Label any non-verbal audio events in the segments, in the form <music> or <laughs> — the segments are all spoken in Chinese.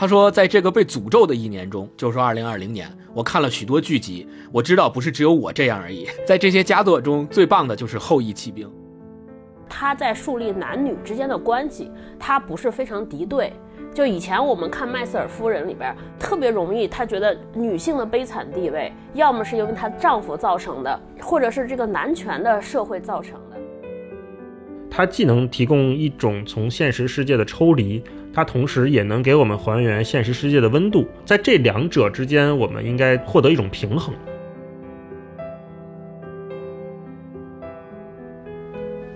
他说，在这个被诅咒的一年中，就是说二零二零年，我看了许多剧集，我知道不是只有我这样而已。在这些佳作中，最棒的就是《后羿骑兵》。他在树立男女之间的关系，他不是非常敌对。就以前我们看《麦瑟尔夫人》里边，特别容易，她觉得女性的悲惨地位，要么是因为她丈夫造成的，或者是这个男权的社会造成的。它既能提供一种从现实世界的抽离，它同时也能给我们还原现实世界的温度，在这两者之间，我们应该获得一种平衡。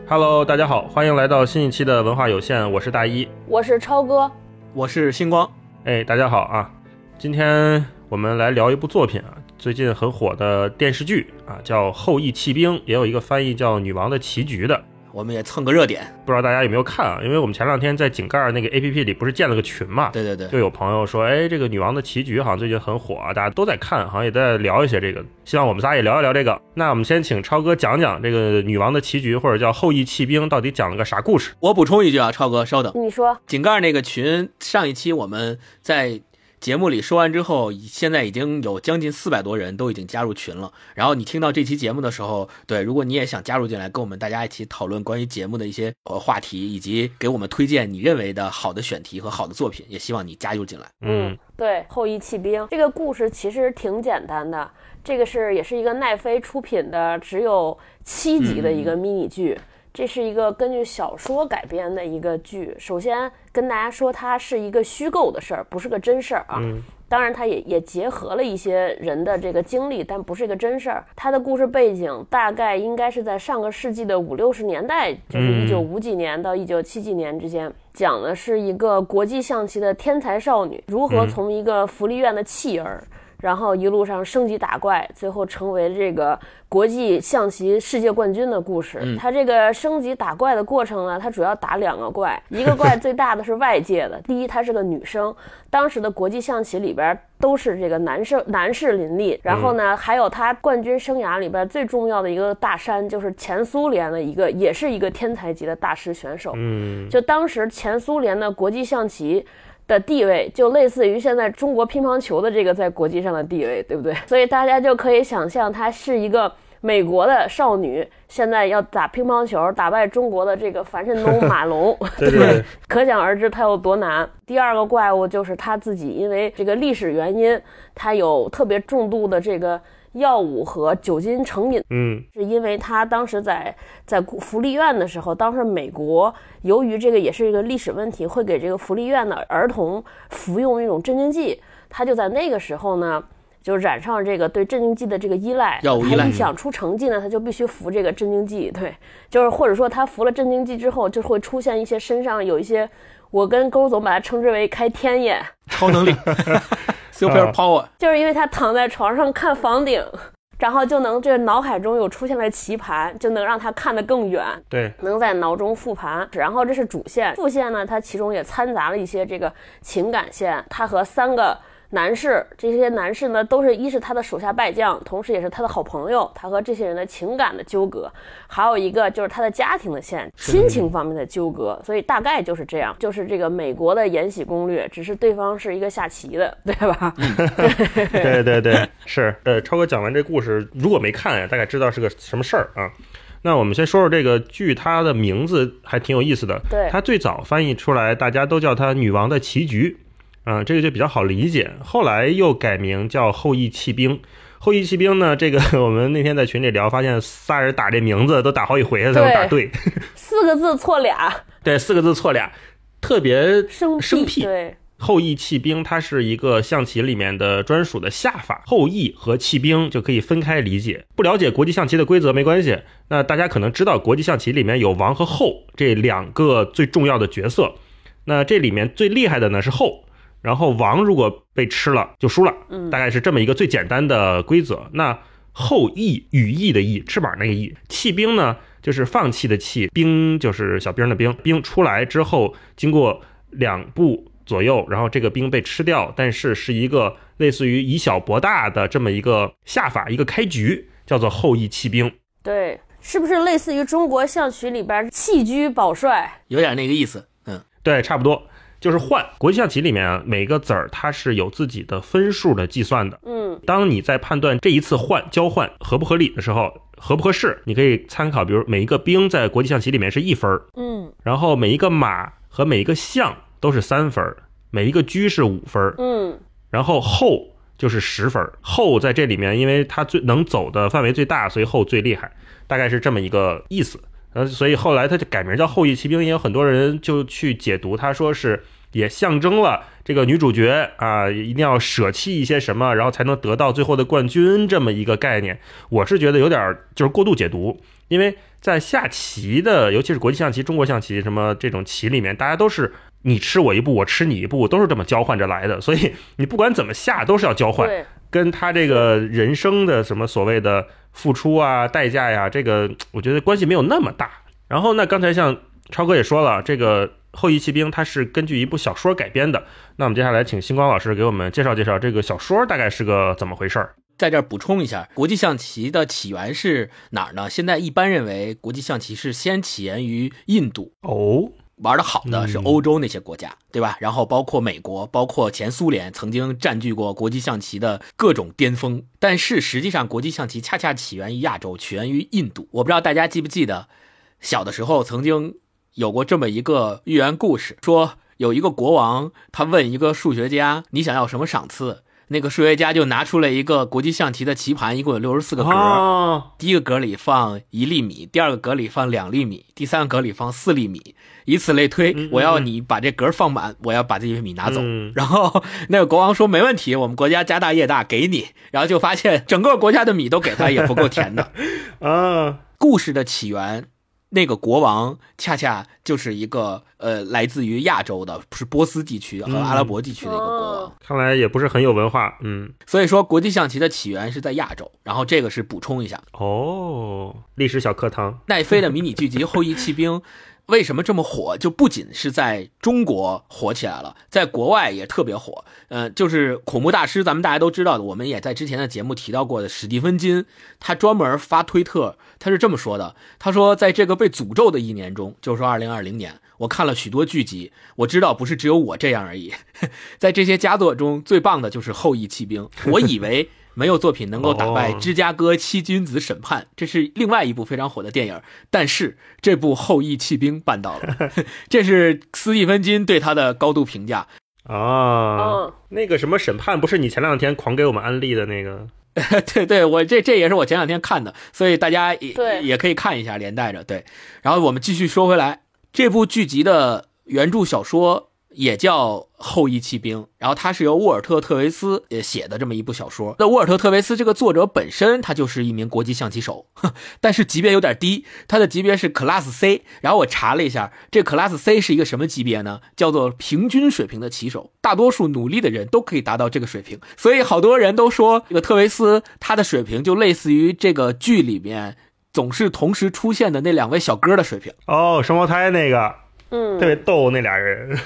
Hello，大家好，欢迎来到新一期的文化有限，我是大一，我是超哥，我是星光。哎，大家好啊！今天我们来聊一部作品啊，最近很火的电视剧啊，叫《后羿弃兵》，也有一个翻译叫《女王的棋局》的。我们也蹭个热点，不知道大家有没有看啊？因为我们前两天在井盖那个 A P P 里不是建了个群嘛？对对对，就有朋友说，哎，这个女王的棋局好像最近很火啊，大家都在看，好像也在聊一些这个。希望我们仨也聊一聊这个。那我们先请超哥讲讲这个女王的棋局，或者叫后羿弃兵，到底讲了个啥故事？我补充一句啊，超哥稍等，你说井盖那个群上一期我们在。节目里说完之后，现在已经有将近四百多人都已经加入群了。然后你听到这期节目的时候，对，如果你也想加入进来，跟我们大家一起讨论关于节目的一些呃话题，以及给我们推荐你认为的好的选题和好的作品，也希望你加入进来。嗯，对，后羿弃兵这个故事其实挺简单的，这个是也是一个奈飞出品的，只有七集的一个迷你剧。这是一个根据小说改编的一个剧。首先跟大家说，它是一个虚构的事儿，不是个真事儿啊。嗯。当然，它也也结合了一些人的这个经历，但不是一个真事儿。它的故事背景大概应该是在上个世纪的五六十年代，就是一九五几年到一九七几年之间，讲的是一个国际象棋的天才少女如何从一个福利院的弃儿。然后一路上升级打怪，最后成为这个国际象棋世界冠军的故事。他这个升级打怪的过程呢，他主要打两个怪，一个怪最大的是外界的。<laughs> 第一，她是个女生，当时的国际象棋里边都是这个男生男士林立。然后呢，还有他冠军生涯里边最重要的一个大山，就是前苏联的一个，也是一个天才级的大师选手。嗯，就当时前苏联的国际象棋。的地位就类似于现在中国乒乓球的这个在国际上的地位，对不对？所以大家就可以想象，她是一个美国的少女，现在要打乒乓球打败中国的这个樊振东、马龙，<laughs> 对对，可想而知她有多难。第二个怪物就是她自己，因为这个历史原因，她有特别重度的这个。药物和酒精成瘾，嗯，是因为他当时在在福利院的时候，当时美国由于这个也是一个历史问题，会给这个福利院的儿童服用一种镇静剂，他就在那个时候呢，就染上这个对镇静剂的这个依赖，药物依赖。想出成绩呢，他就必须服这个镇静剂，对，就是或者说他服了镇静剂之后，就会出现一些身上有一些，我跟勾总把它称之为开天眼，超能力。<laughs> Super power，就是因为他躺在床上看房顶，然后就能这脑海中有出现了棋盘，就能让他看得更远。对，能在脑中复盘。然后这是主线，副线呢，它其中也掺杂了一些这个情感线，它和三个。男士，这些男士呢，都是一是他的手下败将，同时也是他的好朋友。他和这些人的情感的纠葛，还有一个就是他的家庭的线，亲情方面的纠葛。所以大概就是这样，就是这个美国的《延禧攻略》，只是对方是一个下棋的，对吧？<laughs> <laughs> 对对对，是。呃，超哥讲完这故事，如果没看呀，大概知道是个什么事儿啊。那我们先说说这个剧，它的名字还挺有意思的。对，它最早翻译出来，大家都叫它“女王的棋局”。嗯，这个就比较好理解。后来又改名叫《后羿弃兵》。后羿弃兵呢，这个 <laughs> 我们那天在群里聊，发现仨人打这名字都打好几回才能打对。四个字错俩。<laughs> 对，四个字错俩，特别生生僻。对，后羿弃兵，它是一个象棋里面的专属的下法。后羿和弃兵就可以分开理解。不了解国际象棋的规则没关系。那大家可能知道，国际象棋里面有王和后这两个最重要的角色。那这里面最厉害的呢是后。然后王如果被吃了就输了，嗯，大概是这么一个最简单的规则。那后羿羽翼的翼，翅膀那个翼，弃兵呢就是放弃的弃，兵就是小兵的兵，兵出来之后经过两步左右，然后这个兵被吃掉，但是是一个类似于以小博大的这么一个下法，一个开局，叫做后羿弃兵。对，是不是类似于中国象棋里边弃车保帅？有点那个意思，嗯，对，差不多。就是换。国际象棋里面啊，每个子儿它是有自己的分数的计算的。嗯当你在判断这一次换交换合不合理的时候，合不合适，你可以参考，比如每一个兵在国际象棋里面是一分儿，嗯然后每一个马和每一个象都是三分儿，每一个车是五分儿，嗯然后后就是十分儿。后在这里面，因为它最能走的范围最大，所以后最厉害，大概是这么一个意思。呃，所以后来他就改名叫后羿骑兵，也有很多人就去解读，他说是也象征了这个女主角啊，一定要舍弃一些什么，然后才能得到最后的冠军这么一个概念。我是觉得有点儿就是过度解读，因为在下棋的，尤其是国际象棋、中国象棋什么这种棋里面，大家都是你吃我一步，我吃你一步，都是这么交换着来的，所以你不管怎么下都是要交换。跟他这个人生的什么所谓的付出啊、代价呀，这个 <tsk> 我觉得关系没有那么大。然后呢，刚才像超哥也说了，这个《后羿骑兵》它是根据一部小说改编的。那我们接下来请星光老师给我们介绍介绍这个小说大概是个怎么回事儿。在这儿补充一下，国际象棋的起源是哪儿呢？现在一般认为国际象棋是先起源于印度，哦，玩的好的是嗯欧洲那些国家，对吧？然后包括美国，包括前苏联曾经占据过国际象棋的各种巅峰。但是实际上，国际象棋恰恰起源于亚洲，起源于印度。我不知道大家记不记得，小的时候曾经有过这么一个寓言故事，说有一个国王，他问一个数学家：“你想要什么赏赐？”那个数学家就拿出了一个国际象棋的棋盘，一共有六十四个格。哦，第一个格里放一粒米，第二个格里放两粒米，第三个格里放四粒米，以此类推。嗯嗯我要你把这格放满，我要把这些米拿走。嗯然后那个国王说没问题，我们国家家大业大，给你。然后就发现整个国家的米都给他也不够填的。<laughs> 啊，故事的起源，那个国王恰恰就是一个呃来自于亚洲的，是波斯地区和阿拉伯地区的一个国王。哦看来也不是很有文化。嗯，所以说，国际象棋的起源是在亚洲。然后这个是补充一下。哦，历史小课堂。奈飞的迷你剧集《后裔骑兵》为什么这么火？就不仅是在中国火起来了，在国外也特别火。呃，就是恐怖大师，咱们大家都知道的，我们也在之前的节目提到过的史蒂芬金，他专门发推特，他是这么说的：他说，在这个被诅咒的一年中，就是说二零二零年，我看了许多剧集，我知道不是只有我这样而已。<laughs> 在这些佳作中，最棒的就是《后羿骑兵》，我以为。没有作品能够打败哦《芝加哥七君子审判》，这是另外一部非常火的电影。但是这部《后裔弃兵》办到了，<laughs> 这是斯蒂芬金对他的高度评价。啊，嗯那个什么审判不是你前两天狂给我们安利的那个？<laughs> 对对，我这这也是我前两天看的，所以大家也也可以看一下，连带着对。然后我们继续说回来，这部剧集的原著小说也叫《后羿骑兵》，然后它是由沃尔特·特维斯呃写的这么一部小说。那沃尔特·特维斯这个作者本身他就是一名国际象棋手，哼但是级别有点低，他的级别是 Class C。然后我查了一下，这 Class C 是一个什么级别呢？叫做平均水平的棋手，大多数努力的人都可以达到这个水平。所以好多人都说这个特维斯他的水平就类似于这个剧里面总是同时出现的那两位小哥的水平。哦，双胞胎那个嗯特别逗，那俩人。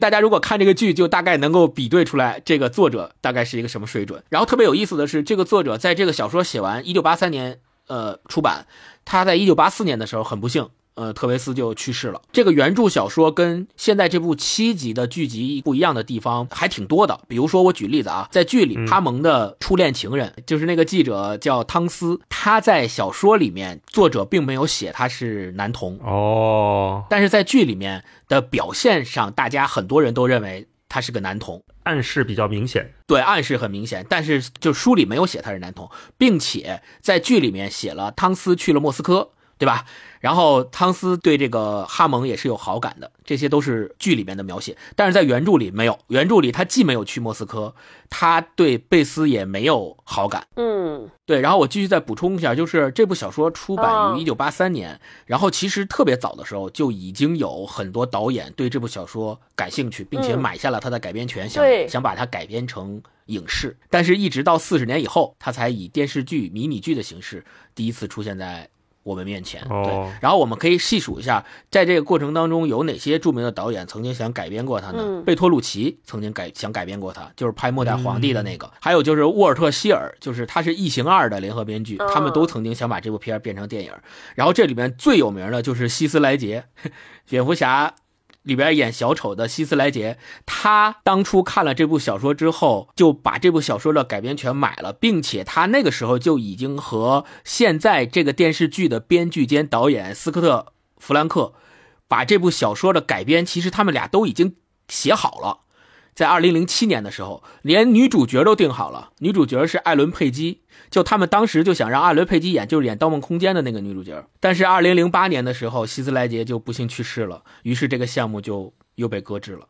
大家如果看这个剧，就大概能够比对出来这个作者大概是一个什么水准。然后特别有意思的是，这个作者在这个小说写完，一九八三年呃出版，他在一九八四年的时候很不幸。呃，特维斯就去世了。这个原著小说跟现在这部七集的剧集不一样的地方还挺多的。比如说，我举例子啊，在剧里，哈蒙的初恋情人、就是那个记者叫汤斯，他在小说里面作者并没有写他是男童，哦，但是在剧里面的表现上，大家很多人都认为他是个男童，暗示比较明显。对，暗示很明显。但是就书里没有写他是男童，并且在剧里面写了汤斯去了莫斯科，对吧？然后汤斯对这个哈蒙也是有好感的，这些都是剧里面的描写。但是在原著里没有，原著里他既没有去莫斯科，他对贝斯也没有好感。嗯对，然后我继续再补充一下，就是这部小说出版哦于一九八三年，然后其实特别早的时候就已经有很多导演对这部小说感兴趣，并且嗯买下了它的改编权，想想把它改编成影视，但是一直到四十年以后，它才以电视剧、迷你剧的形式第一次出现在。我们面前，哦。对，然后我们可以细数一下，在这个过程当中有哪些著名的导演曾经想改编过他呢？嗯。贝托鲁奇曾经改想改编过他，就是拍《末代皇帝》的那个，还有就是沃尔特·希尔，就是他是《异形二》的联合编剧，他们都曾经想把这部片儿变成电影。然后这里面最有名的就是希斯莱杰，<laughs> 蝙蝠侠里边演小丑的希斯莱杰，他当初看了这部小说之后，就把这部小说的改编权买了，并且他那个时候就已经和现在这个电视剧的编剧兼导演斯科特·弗兰克，把这部小说的改编，其实他们俩都已经写好了。在二零零七年的时候，连女主角都定好了，女主角是艾伦·佩姬。就他们当时就想让艾伦·佩姬演，就是演《盗梦空间》的那个女主角。但是二零零八年的时候，希斯莱杰就不幸去世了，于是这个项目就又被搁置了，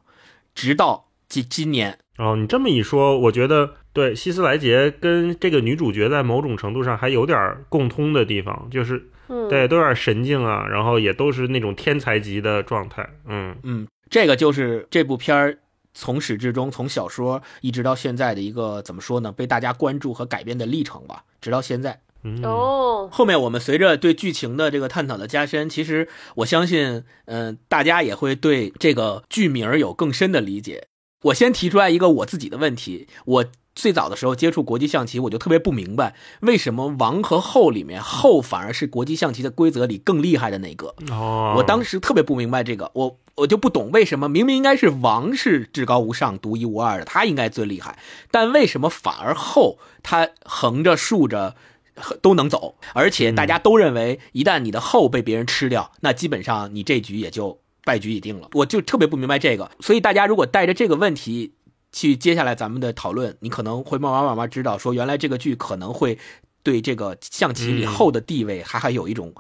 直到今今年。哦，你这么一说，我觉得对希斯莱杰跟这个女主角在某种程度上还有点共通的地方，就是对都有点神经啊，然后也都是那种天才级的状态。嗯嗯，这个就是这部片儿。从始至终，从小说一直到现在的一个怎么说呢？被大家关注和改编的历程吧，直到现在。哦，后面我们随着对剧情的这个探讨的加深，其实我相信，嗯，大家也会对这个剧名有更深的理解。我先提出来一个我自己的问题，我。最早的时候接触国际象棋，我就特别不明白，为什么王和后里面后反而是国际象棋的规则里更厉害的那个。哦，我当时特别不明白这个，我我就不懂为什么明明应该是王是至高无上、独一无二的，他应该最厉害，但为什么反而后他横着竖着都能走，而且大家都认为一旦你的后被别人吃掉，那基本上你这局也就败局已定了。我就特别不明白这个，所以大家如果带着这个问题。去接下来咱们的讨论，你可能会慢慢慢慢知道，说原来这个剧可能会对这个象棋以后的地位还还有一种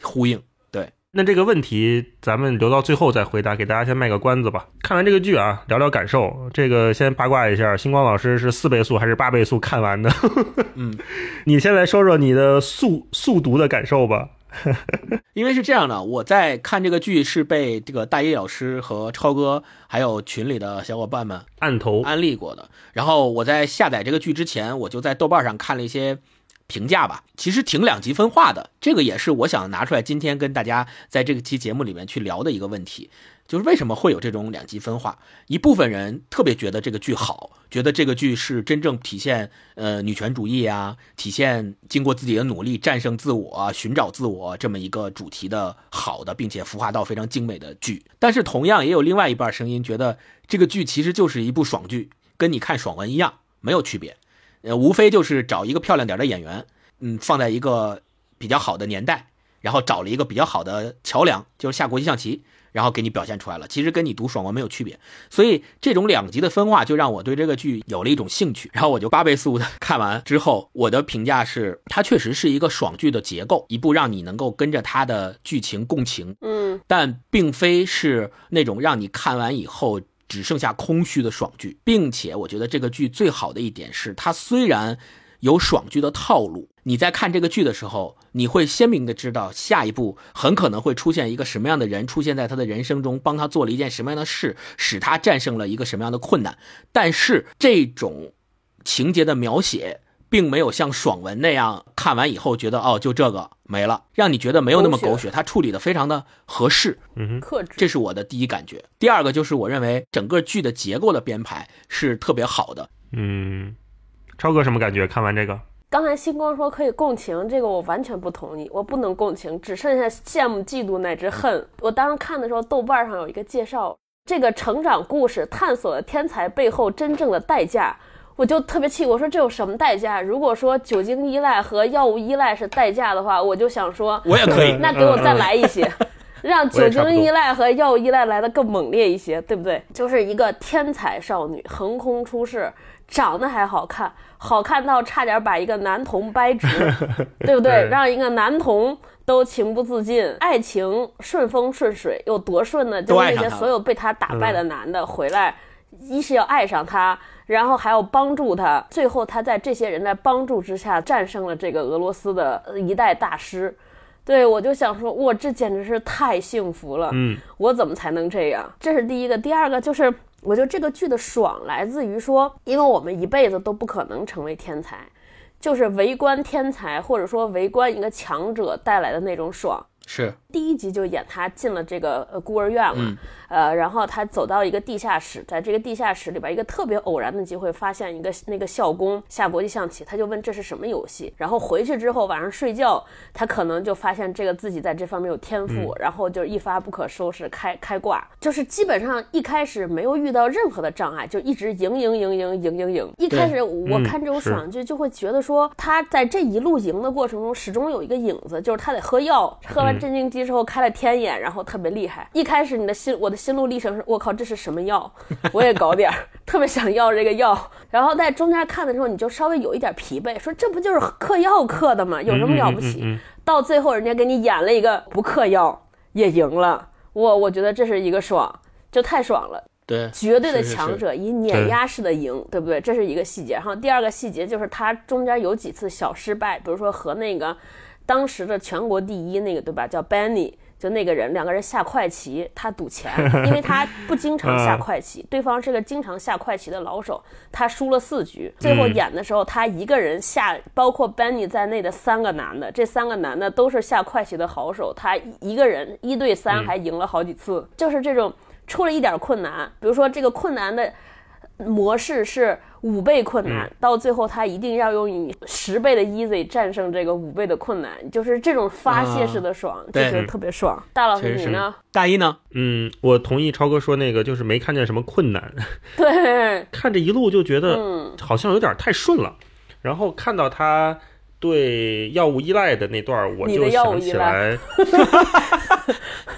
呼应。对，那这个问题咱们留到最后再回答，给大家先卖个关子吧。看完这个剧啊，聊聊感受。这个先八卦一下，星光老师是四倍速还是八倍速看完的？<laughs> 嗯，你先来说说你的速速读的感受吧。<laughs> 因为是这样的，我在看这个剧是被这个大一老师和超哥还有群里的小伙伴们按头安利过的。然后我在下载这个剧之前，我就在豆瓣上看了一些评价吧，其实挺两极分化的。这个也是我想拿出来今天跟大家在这个期节目里面去聊的一个问题。就是为什么会有这种两极分化？一部分人特别觉得这个剧好，觉得这个剧是真正体现呃女权主义啊，体现经过自己的努力战胜自我、寻找自我这么一个主题的好的，并且孵化到非常精美的剧。但是同样也有另外一半声音觉得这个剧其实就是一部爽剧，跟你看爽文一样没有区别，呃，无非就是找一个漂亮点的演员，嗯，放在一个比较好的年代，然后找了一个比较好的桥梁，就是下国际象棋。然后给你表现出来了，其实跟你读爽文没有区别，所以这种两极的分化就让我对这个剧有了一种兴趣。<laughs> 然后我就八倍速的看完之后，我的评价是，它确实是一个爽剧的结构，一部让你能够跟着它的剧情共情，嗯，但并非是那种让你看完以后只剩下空虚的爽剧。并且我觉得这个剧最好的一点是，它虽然。有爽剧的套路，你在看这个剧的时候，你会鲜明的知道下一步很可能会出现一个什么样的人出现在他的人生中，帮他做了一件什么样的事，使他战胜了一个什么样的困难。但是这种情节的描写，并没有像爽文那样看完以后觉得哦，就这个没了，让你觉得没有那么狗血。他处理的非常的合适，嗯，克制。这是我的第一感觉。第二个就是我认为整个剧的结构的编排是特别好的，嗯。超哥什么感觉？看完这个，刚才星光说可以共情，这个我完全不同意，我不能共情，只剩下羡慕、嫉妒乃至恨。我当时看的时候，豆瓣上有一个介绍，这个成长故事探索了天才背后真正的代价，我就特别气，我说这有什么代价？如果说酒精依赖和药物依赖是代价的话，我就想说，我也可以，<laughs> 那给我再来一些，让酒精依赖和药物依赖来的更猛烈一些，对不对？就是一个天才少女横空出世。长得还好看，好看到差点把一个男童掰直，<laughs> 对不对？让一个男童都情不自禁，爱情顺风顺水有多顺呢？就是那些所有被他打败的男的回来，一是要爱上他，然后还要帮助他，最后他在这些人的帮助之下战胜了这个俄罗斯的一代大师。对。我就想说，哇，这简直是太幸福了。嗯，我怎么才能这样？这是第一个，第二个就是。我觉得这个剧的爽来自于说，因为我们一辈子都不可能成为天才，就是围观天才或者说围观一个强者带来的那种爽。是。第一集就演他进了这个呃孤儿院了，嗯。呃，然后他走到一个地下室，在这个地下室里边，一个特别偶然的机会，发现一个那个校工下国际象棋，他就问这是什么游戏，然后回去之后晚上睡觉，他可能就发现这个自己在这方面有天赋，然后就一发不可收拾，开开挂，就是基本上一开始没有遇到任何的障碍，就一直赢赢赢赢赢赢赢。一开始我看这种爽剧就会觉得说，他在这一路赢的过程中，始终有一个影子，就是他得喝药，喝完镇静剂之后开了天眼，然后特别厉害。一开始你的心，我的心路历程是，我靠，这是什么药？<laughs> 我也搞点儿，特别想要这个药。然后在中间看的时候，你就稍微有一点疲惫，说这不就是嗑药嗑的吗？有什么了不起？嗯嗯嗯嗯到最后人家给你演了一个不嗑药也赢了，我我觉得这是一个爽，就太爽了。对，绝对的强者以碾压式的赢，对不对？这是一个细节。然后第二个细节就是他中间有几次小失败，比如说和那个当时的全国第一那个对吧，叫 Benny。就那个人，两个人下快棋，他赌钱，<laughs> 因为他不经常下快棋，对方是个经常下快棋的老手，他输了四局。最后演的时候，他一个人下，包括 Benny 在内的三个男的，这三个男的都是下快棋的好手，他一个人一对三还赢了好几次，就是这种出了一点困难，比如说这个困难的模式是五倍困难，到最后他一定要用你十倍的 easy 战胜这个五倍的困难，就是这种发泄式的爽，就对觉得特别爽。大老师你呢？。大一呢？嗯，我同意超哥说那个，就是没看见什么困难，<laughs> 对，看这一路就觉得嗯好像有点太顺了，然后看到他对药物依赖的那段儿，我就想起来，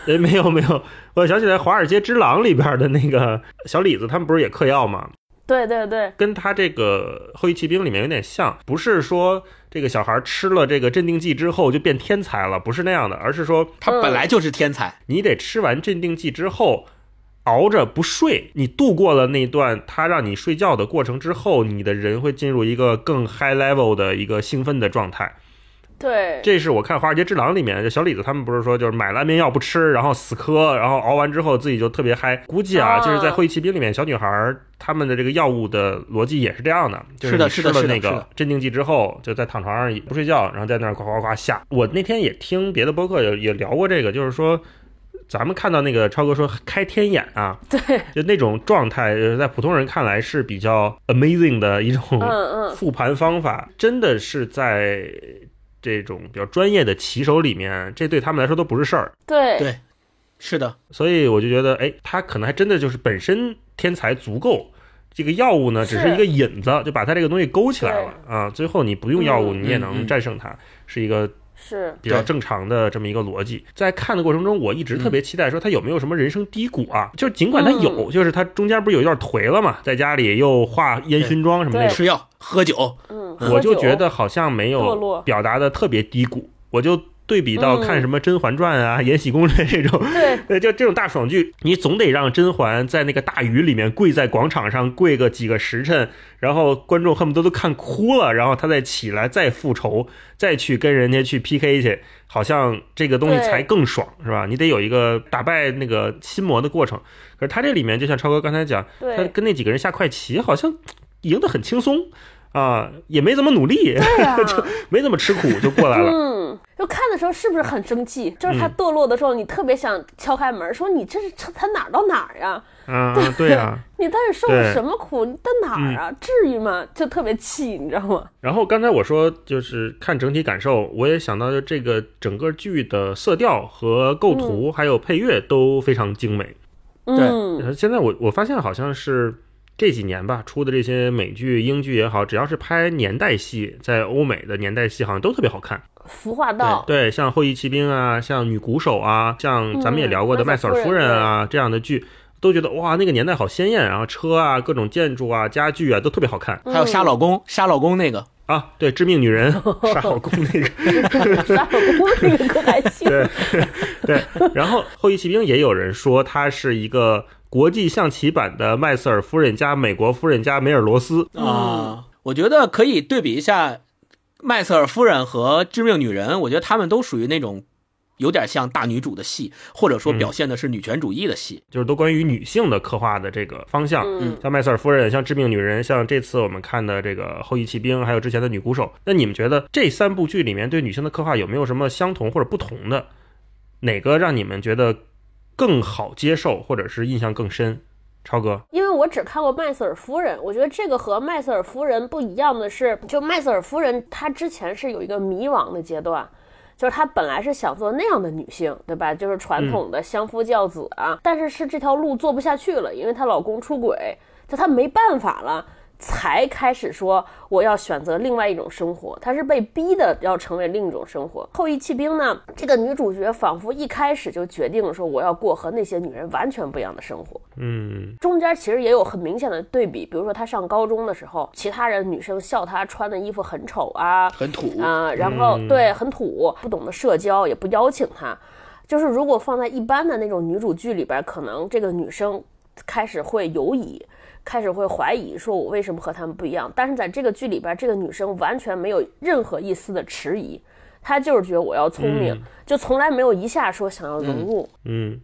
哎，没有没有，我想起来《华尔街之狼》里边的那个小李子，他们不是也嗑药吗？对对对，跟他这个《后裔骑兵》里面有点像，不是说这个小孩吃了这个镇定剂之后就变天才了，不是那样的，而是说他本来就是天才，你得吃完镇定剂之后，熬着不睡，你度过了那段他让你睡觉的过程之后，你的人会进入一个更 high level 的一个兴奋的状态。对，这是我看《华尔街之狼》里面，就小李子他们不是说就是买了安眠药不吃，然后死磕，然后熬完之后自己就特别嗨。估计啊，啊就是在《会议骑兵》里面，小女孩儿她们的这个药物的逻辑也是这样的，就是吃了那个镇定剂之后，就在躺床上不睡觉，然后在那儿呱呱呱下。我那天也听别的播客也也聊过这个，就是说。咱们看到那个超哥说开天眼啊，对，就那种状态，呃在普通人看来是比较 amazing 的一种复盘方法，真的是在这种比较专业的棋手里面，这对他们来说都不是事儿。对。对是的，所以我就觉得，哎，他可能还真的就是本身天才足够，这个药物呢只是是。一个引子，就把他这个东西勾起来了啊。最后你不用药物，嗯你也嗯能嗯战胜它，是一个是，比较正常的这么一个逻辑。在看的过程中，我一直特别期待说他有没有什么人生低谷啊？就是尽管他有，就是他中间不是有一段颓了嘛，在家里又化烟熏妆什么的。吃药喝酒，嗯，我就觉得好像没有表达的特别低谷，我就对比到嗯看什么《甄嬛传》啊、延禧攻略》这种，对，<laughs> 呃，就这种大爽剧，你总得让甄嬛在那个大雨里面跪在广场上跪个几个时辰，然后观众恨不得都看哭了，然后她再起来再复仇，再去跟人家去 PK 去，好像这个东西才更爽，是吧？你得有一个打败那个心魔的过程。可是他这里面，就像超哥刚才讲，他，跟那几个人下快棋，好像赢得很轻松啊，也没怎么努力，对呀、没怎么吃苦就过来了。嗯，就看的时候是不是很生气？就是他嗯堕落的时候，你特别想敲开门，说你这是才哪儿到哪儿呀？嗯，<laughs> 对啊。<laughs> 你到底受了什么苦？你到哪儿啊？至于吗？就特别气，你知道吗？然后刚才我说，就是看整体感受，我也想到，就这个整个剧的色调和构图，还有配乐都非常精美。嗯，现在我我发现好像是这几年吧出的这些美剧、英剧也好，只要是拍年代戏，在欧美的年代戏好像都特别好看。服化道，对，像《后翼骑兵》啊，像《女鼓手》啊，像咱们也聊过的《嗯麦瑟尔夫人》啊、这样的剧，都觉得哇，那个年代好鲜艳，然后车啊、各种建筑啊、家具啊都特别好看还有杀老公，杀老公那个，啊。对，《致命女人 <laughs>》杀老公那个，<laughs> 杀老公那个可还行。对对。然后《后翼骑兵》也有人说它是一个国际象棋版的麦瑟尔夫人加美国夫人加梅尔罗斯。啊，我觉得可以对比一下麦瑟尔夫人和致命女人，我觉得他们都属于那种有点像大女主的戏，或者说表现的是女权主义的戏。就是都关于女性的刻画的这个方向，嗯像麦瑟尔夫人，像致命女人，像这次我们看的这个后裔骑兵，还有之前的女鼓手。那你们觉得这三部剧里面对女性的刻画有没有什么相同或者不同的？哪个让你们觉得更好接受，或者是印象更深？超哥，因为我只看过麦瑟尔夫人，我觉得这个和麦瑟尔夫人不一样的是，就麦瑟尔夫人她之前是有一个迷惘的阶段，就是她本来是想做那样的女性，对吧？就是传统的相夫教子啊，但是是这条路做不下去了，因为她老公出轨，就她没办法了。才开始说我要选择另外一种生活，她是被逼的要成为另一种生活。后羿弃兵呢，这个女主角仿佛一开始就决定了说我要过和那些女人完全不一样的生活。嗯中间其实也有很明显的对比，比如说她上高中的时候，其他人女生笑她穿的衣服很丑啊，很土。啊、然后嗯对很土，不懂得社交，也不邀请她。就是如果放在一般的那种女主剧里边，可能这个女生开始会犹疑，开始会怀疑，说我为什么和他们不一样？但是在这个剧里边，这个女生完全没有任何一丝的迟疑，她就是觉得我要聪明，嗯就从来没有一下说想要融入。嗯，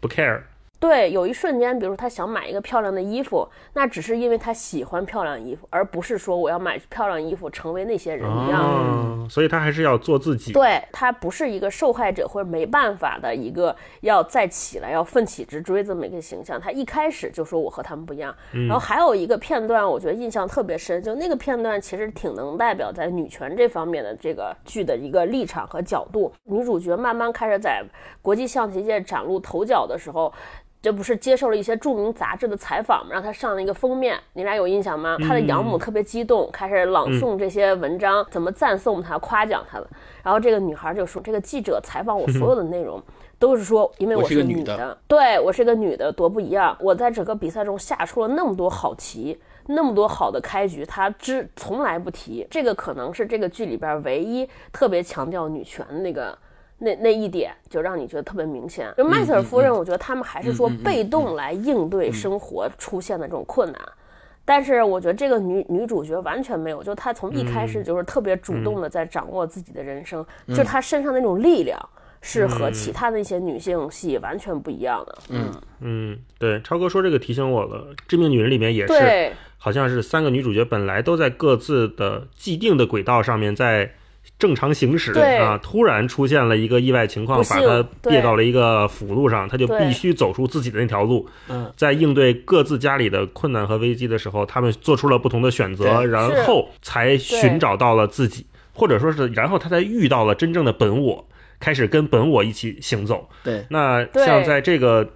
不 care。对，有一瞬间，比如说他想买一个漂亮的衣服，那只是因为他喜欢漂亮衣服，而不是说我要买漂亮衣服成为那些人一样。哦，所以他还是要做自己。对他不是一个受害者或者没办法的一个要再起来要奋起直追这么一个形象。他一开始就说我和他们不一样。然后还有一个片段，我觉得印象特别深，就那个片段其实挺能代表在女权这方面的这个剧的一个立场和角度。女主角慢慢开始在国际象棋界崭露头角的时候。这不是接受了一些著名杂志的采访吗？让他上了一个封面，你俩有印象吗？他的养母特别激动，开始朗诵这些文章，怎么赞颂他、夸奖他的。然后这个女孩就说：“这个记者采访我所有的内容，都是说因为我我是是个女的女的，对我是个女的，多不一样。我在整个比赛中下出了那么多好棋，那么多好的开局，她只从来不提。这个可能是这个剧里边唯一特别强调女权的那个。”那那一点就让你觉得特别明显。就麦瑟尔夫人，我觉得他们还是说被动来应对生活出现的这种困难。但是我觉得这个女女主角完全没有，就她从一开始就是特别主动的在掌握自己的人生，就她身上那种力量是和其他的一些女性戏完全不一样的。嗯，嗯，对，超哥说这个提醒我了，《致命女人》里面也是，好像是三个女主角本来都在各自的既定的轨道上面在正常行驶啊，突然出现了一个意外情况，把她对。别到了一个辅路上，他就必须走出自己的那条路。嗯，在应对各自家里的困难和危机的时候，他们做出了不同的选择，然后才寻找到了自己，或者说是，然后他才遇到了真正的本我，开始跟本我一起行走。对，那像在这个《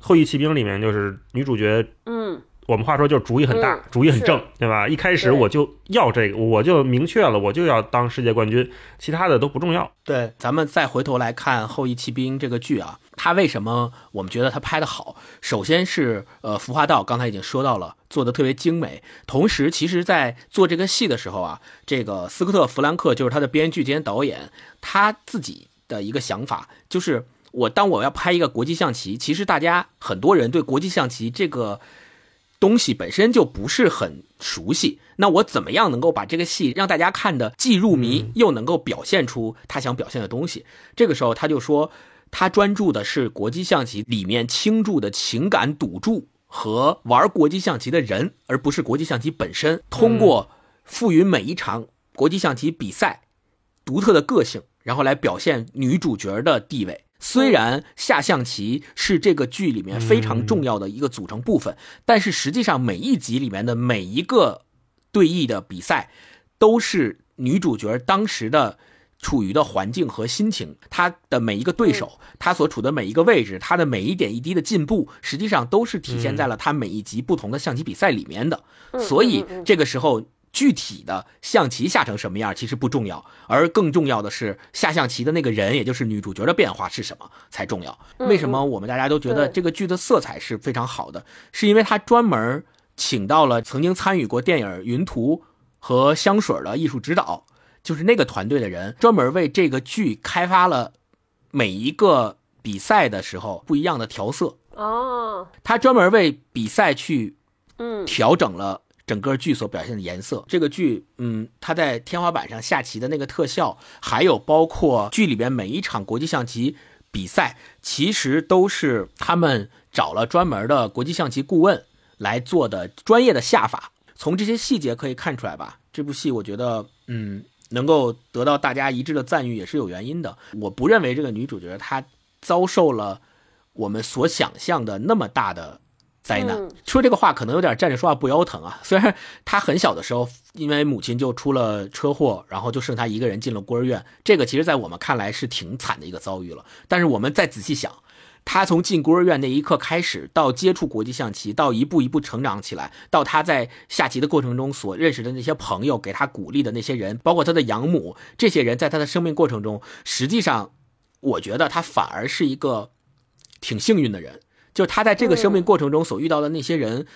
后羿骑兵》里面，就是女主角，嗯，我们话说就是主意很大，嗯主意很正，对吧？一开始我就要这个，我就明确了，我就要当世界冠军，其他的都不重要。对，咱们再回头来看《后羿弃兵》这个剧啊，它为什么我们觉得它拍的好？首先是呃，服化道刚才已经说到了，做的特别精美。同时，其实，在做这个戏的时候啊，这个斯科特·弗兰克就是他的编剧兼导演，他自己的一个想法就是，我当我要拍一个国际象棋，其实大家很多人对国际象棋这个东西本身就不是很熟悉，那我怎么样能够把这个戏让大家看的既入迷，又能够表现出他想表现的东西？这个时候他就说，他专注的是国际象棋里面倾注的情感赌注和玩国际象棋的人，而不是国际象棋本身。通过赋予每一场国际象棋比赛独特的个性，然后来表现女主角的地位。虽然下象棋是这个剧里面非常重要的一个组成部分，但是实际上每一集里面的每一个对弈的比赛，都是女主角当时的处于的环境和心情，她的每一个对手，她所处的每一个位置，她的每一点一滴的进步，实际上都是体现在了她每一集不同的象棋比赛里面的。所以这个时候。具体的象棋下成什么样其实不重要，而更重要的是下象棋的那个人，也就是女主角的变化是什么才重要。为什么我们大家都觉得这个剧的色彩是非常好的？是因为他专门请到了曾经参与过电影《云图》和香水的艺术指导，就是那个团队的人，专门为这个剧开发了每一个比赛的时候不一样的调色。哦，他专门为比赛去嗯，调整了整个剧所表现的颜色。这个剧，嗯，它在天花板上下棋的那个特效，还有包括剧里边每一场国际象棋比赛，其实都是他们找了专门的国际象棋顾问来做的专业的下法。从这些细节可以看出来吧，这部戏我觉得，嗯。能够得到大家一致的赞誉也是有原因的。我不认为这个女主角她遭受了我们所想象的那么大的灾难。嗯说这个话可能有点站着说话不腰疼啊。<laughs> 虽然他很小的时候，因为母亲就出了车祸，然后就剩他一个人进了孤儿院，这个其实在我们看来是挺惨的一个遭遇了。但是我们再仔细想。他从进孤儿院那一刻开始，到接触国际象棋，到一步一步成长起来，到他在下棋的过程中所认识的那些朋友，给他鼓励的那些人，包括他的养母，这些人在他的生命过程中，实际上，我觉得他反而是一个挺幸运的人。就他在这个生命过程中所遇到的那些人，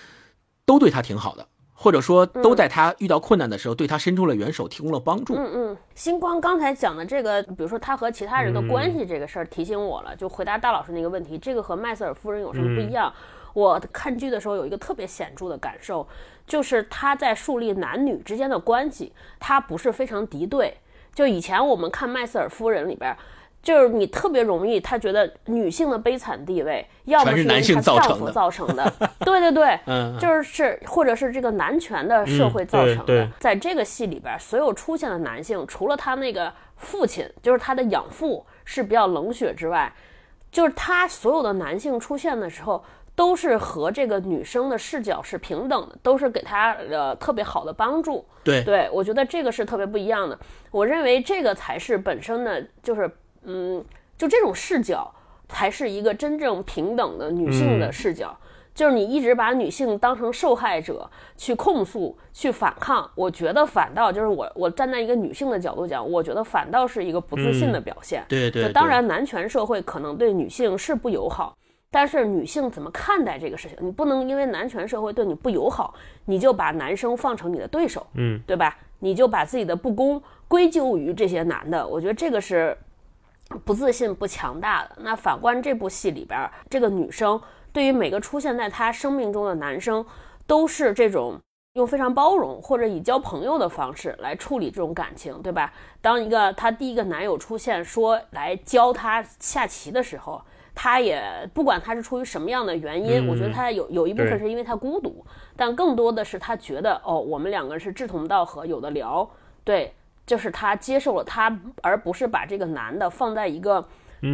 都对他挺好的，或者说都在他遇到困难的时候对他伸出了援手，提供了帮助。嗯嗯，星光刚才讲的这个，比如说他和其他人的关系这个事儿，提醒我了。就回答大老师那个问题，这个和麦瑟尔夫人有什么不一样？我看剧的时候有一个特别显著的感受，就是他在树立男女之间的关系，他不是非常敌对。就以前我们看麦瑟尔夫人里边。就是你特别容易，他觉得女性的悲惨地位，要么是男因为她性造成的丈夫造成的，<laughs> 对对对，嗯，就是是或者是这个男权的社会造成的。对对在这个戏里边，所有出现的男性，除了他那个父亲，就是他的养父是比较冷血之外，就是他所有的男性出现的时候，都是和这个女生的视角是平等的，都是给他呃特别好的帮助。对对，我觉得这个是特别不一样的。我认为这个才是本身的，就是嗯，就这种视角才是一个真正平等的女性的嗯视角。就是你一直把女性当成受害者去控诉、去反抗，我觉得反倒就是我我站在一个女性的角度讲，我觉得反倒是一个不自信的表现。对对对，当然，男权社会可能对女性是不友好，但是女性怎么看待这个事情？你不能因为男权社会对你不友好，你就把男生放成你的对手，嗯，对吧？你就把自己的不公归咎于这些男的，我觉得这个是不自信、不强大的。那反观这部戏里边，这个女生对于每个出现在她生命中的男生，都是这种。用非常包容或者以交朋友的方式来处理这种感情，对吧？当一个她第一个男友出现说来教她下棋的时候，她也不管他是出于什么样的原因，嗯我觉得她有有一部分是因为她孤独，但更多的是她觉得哦，我们两个人是志同道合，有的聊，对，就是他接受了他，而不是把这个男的放在一个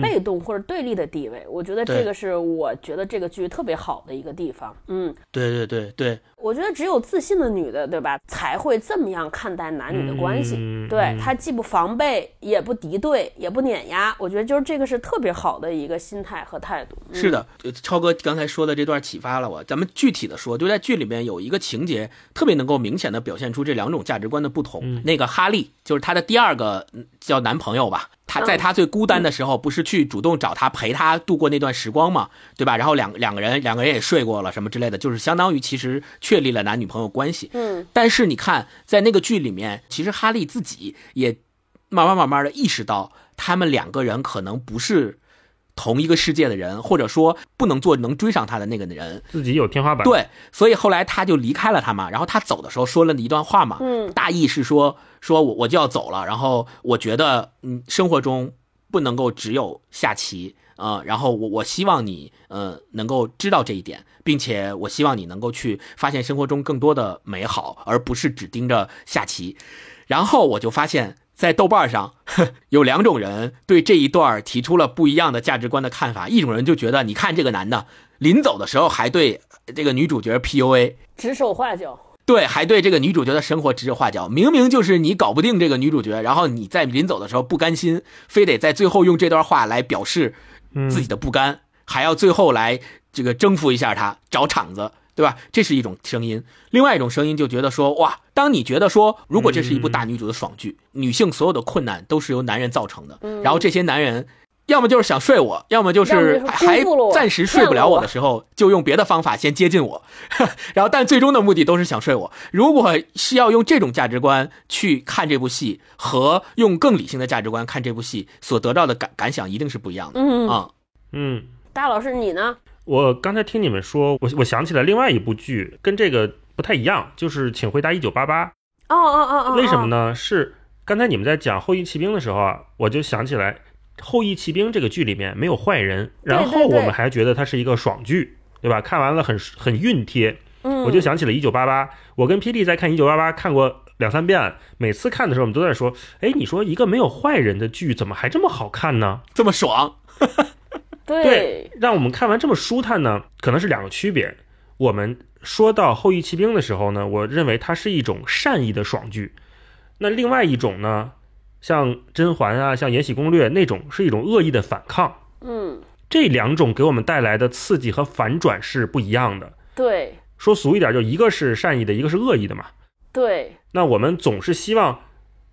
被动或者对立的地位。我觉得这个是我觉得这个剧特别好的一个地方。嗯，对对对对，我觉得只有自信的女的，对吧，才会这么样看待男女的关系。嗯对嗯她既不防备，也不敌对，也不碾压。我觉得就是这个是特别好的一个心态和态度。嗯是的，呃超哥刚才说的这段启发了我。咱们具体的说，就在剧里面有一个情节特别能够明显的表现出这两种价值观的不同。那个哈利就是她的第二个嗯叫男朋友吧，他在他最孤单的时候，不是去主动找他陪他度过那段时光嘛，对吧？然后两两个人两个人也睡过了什么之类的，就是相当于其实确立了男女朋友关系。嗯，但是你看，在那个剧里面，其实哈利自己也慢慢慢慢的意识到，他们两个人可能不是同一个世界的人，或者说不能做能追上他的那个人。自己有天花板。，对，所以后来他就离开了他嘛。然后他走的时候说了一段话嘛，嗯大意是说说我我就要走了，然后我觉得嗯，生活中不能够只有下棋啊、呃然后我我希望你呃能够知道这一点，并且我希望你能够去发现生活中更多的美好，而不是只盯着下棋。然后我就发现，在豆瓣上 <laughs> 有两种人对这一段提出了不一样的价值观的看法。一种人就觉得，你看这个男的临走的时候还对这个女主角 PUA，指手画脚。对，还对这个女主角的生活指手画脚。明明就是你搞不定这个女主角，然后你在临走的时候不甘心，非得在最后用这段话来表示自己的不甘，还要最后来这个征服一下她，找场子，对吧？这是一种声音。另外一种声音就觉得说，哇，当你觉得说，如果这是一部大女主的爽剧，女性所有的困难都是由男人造成的，然后这些男人。要么就是想睡我，要么就是还暂时睡不了我的时候，就用别的方法先接近我，<laughs> 然后但最终的目的都是想睡我。如果是要用这种价值观去看这部戏，和用更理性的价值观看这部戏，所得到的感感想一定是不一样的。嗯，啊、嗯，大老师你呢？我刚才听你们说，我我想起来另外一部剧，跟这个不太一样，就是《请回答一九八八》。哦哦哦哦，为什么？呢？是刚才你们在讲《后羿骑兵》的时候啊，我就想起来，《后羿骑兵》这个剧里面没有坏人，然后我们还觉得它是一个爽剧，对吧？看完了很很熨帖，嗯，我就想起了《一九八八》，我跟霹雳在看《一九八八》看过两三遍，每次看的时候我们都在说，哎，你说一个没有坏人的剧怎么还这么好看呢？这么爽，对，让我们看完这么舒坦呢，可能是两个区别。我们说到《后羿骑兵》的时候呢，我认为它是一种善意的爽剧。那另外一种呢，像甄嬛啊，像《延禧攻略》那种，是一种恶意的反抗。嗯，这两种给我们带来的刺激和反转是不一样的。对，说俗一点，就一个是善意的，一个是恶意的嘛。对，那我们总是希望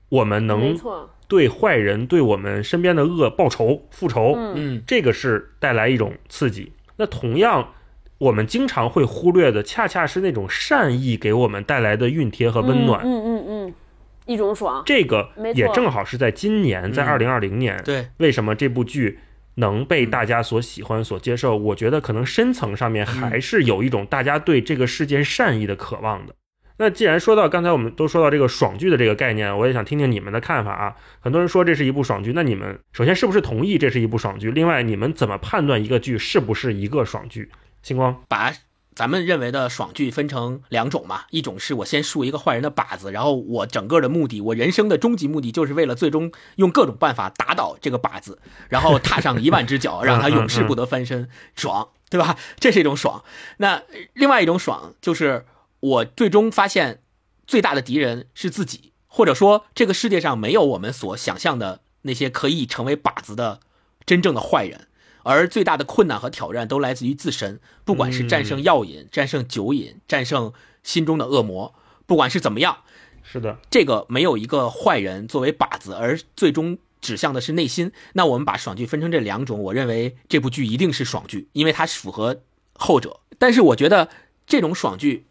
我们没能错，对坏人、对我们身边的恶报仇、复仇，嗯嗯这个是带来一种刺激。那同样，我们经常会忽略的，恰恰是那种善意给我们带来的熨贴和温暖。嗯嗯嗯，一种爽。这个也正好是在今年，在嗯二零二零年，对，为什么这部剧能被大家所喜欢、所接受？我觉得可能深层上面还是有一种大家对这个世界善意的渴望的。那既然说到刚才我们都说到这个爽剧的这个概念，我也想听听你们的看法啊。很多人说这是一部爽剧，那你们首先是不是同意这是一部爽剧？另外，你们怎么判断一个剧是不是一个爽剧？星光，把咱们认为的爽剧分成两种嘛，一种是我先竖一个坏人的靶子，然后我整个的目的，我人生的终极目的就是为了最终用各种办法打倒这个靶子，然后踏上一万只脚，<laughs> 让他永世不得翻身，爽，对吧？这是一种爽。那另外一种爽就是我最终发现最大的敌人是自己，或者说这个世界上没有我们所想象的那些可以成为靶子的真正的坏人。而最大的困难和挑战都来自于自身，不管是战胜药瘾、战胜酒瘾、战胜心中的恶魔，不管是怎么样，是的，这个没有一个坏人作为靶子，而最终指向的是内心。那我们把爽剧分成这两种，我认为这部剧一定是爽剧，因为它符合后者。但是我觉得这种爽剧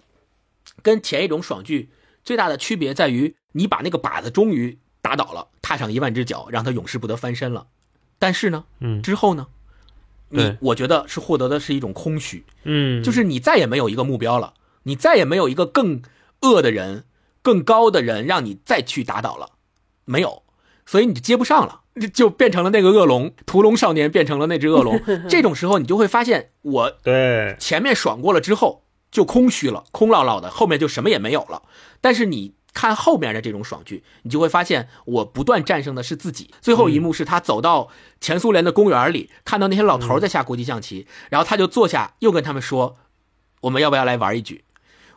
跟前一种爽剧最大的区别在于，你把那个靶子终于打倒了，踏上一万只脚，让他永世不得翻身了。但是呢，嗯之后呢，你我觉得是获得的是一种空虚，嗯，就是你再也没有一个目标了，你再也没有一个更恶的人、更高的人让你再去打倒了，没有，所以你就接不上了，<laughs> 就变成了那个恶龙，屠龙少年变成了那只恶龙。<laughs> 这种时候，你就会发现，我对，前面爽过了之后就空虚了，空落落的，后面就什么也没有了。但是你看后面的这种爽剧，你就会发现，我不断战胜的是自己。最后一幕是他走到前苏联的公园里，看到那些老头在下国际象棋，然后他就坐下，又跟他们说：“我们要不要来玩一局？”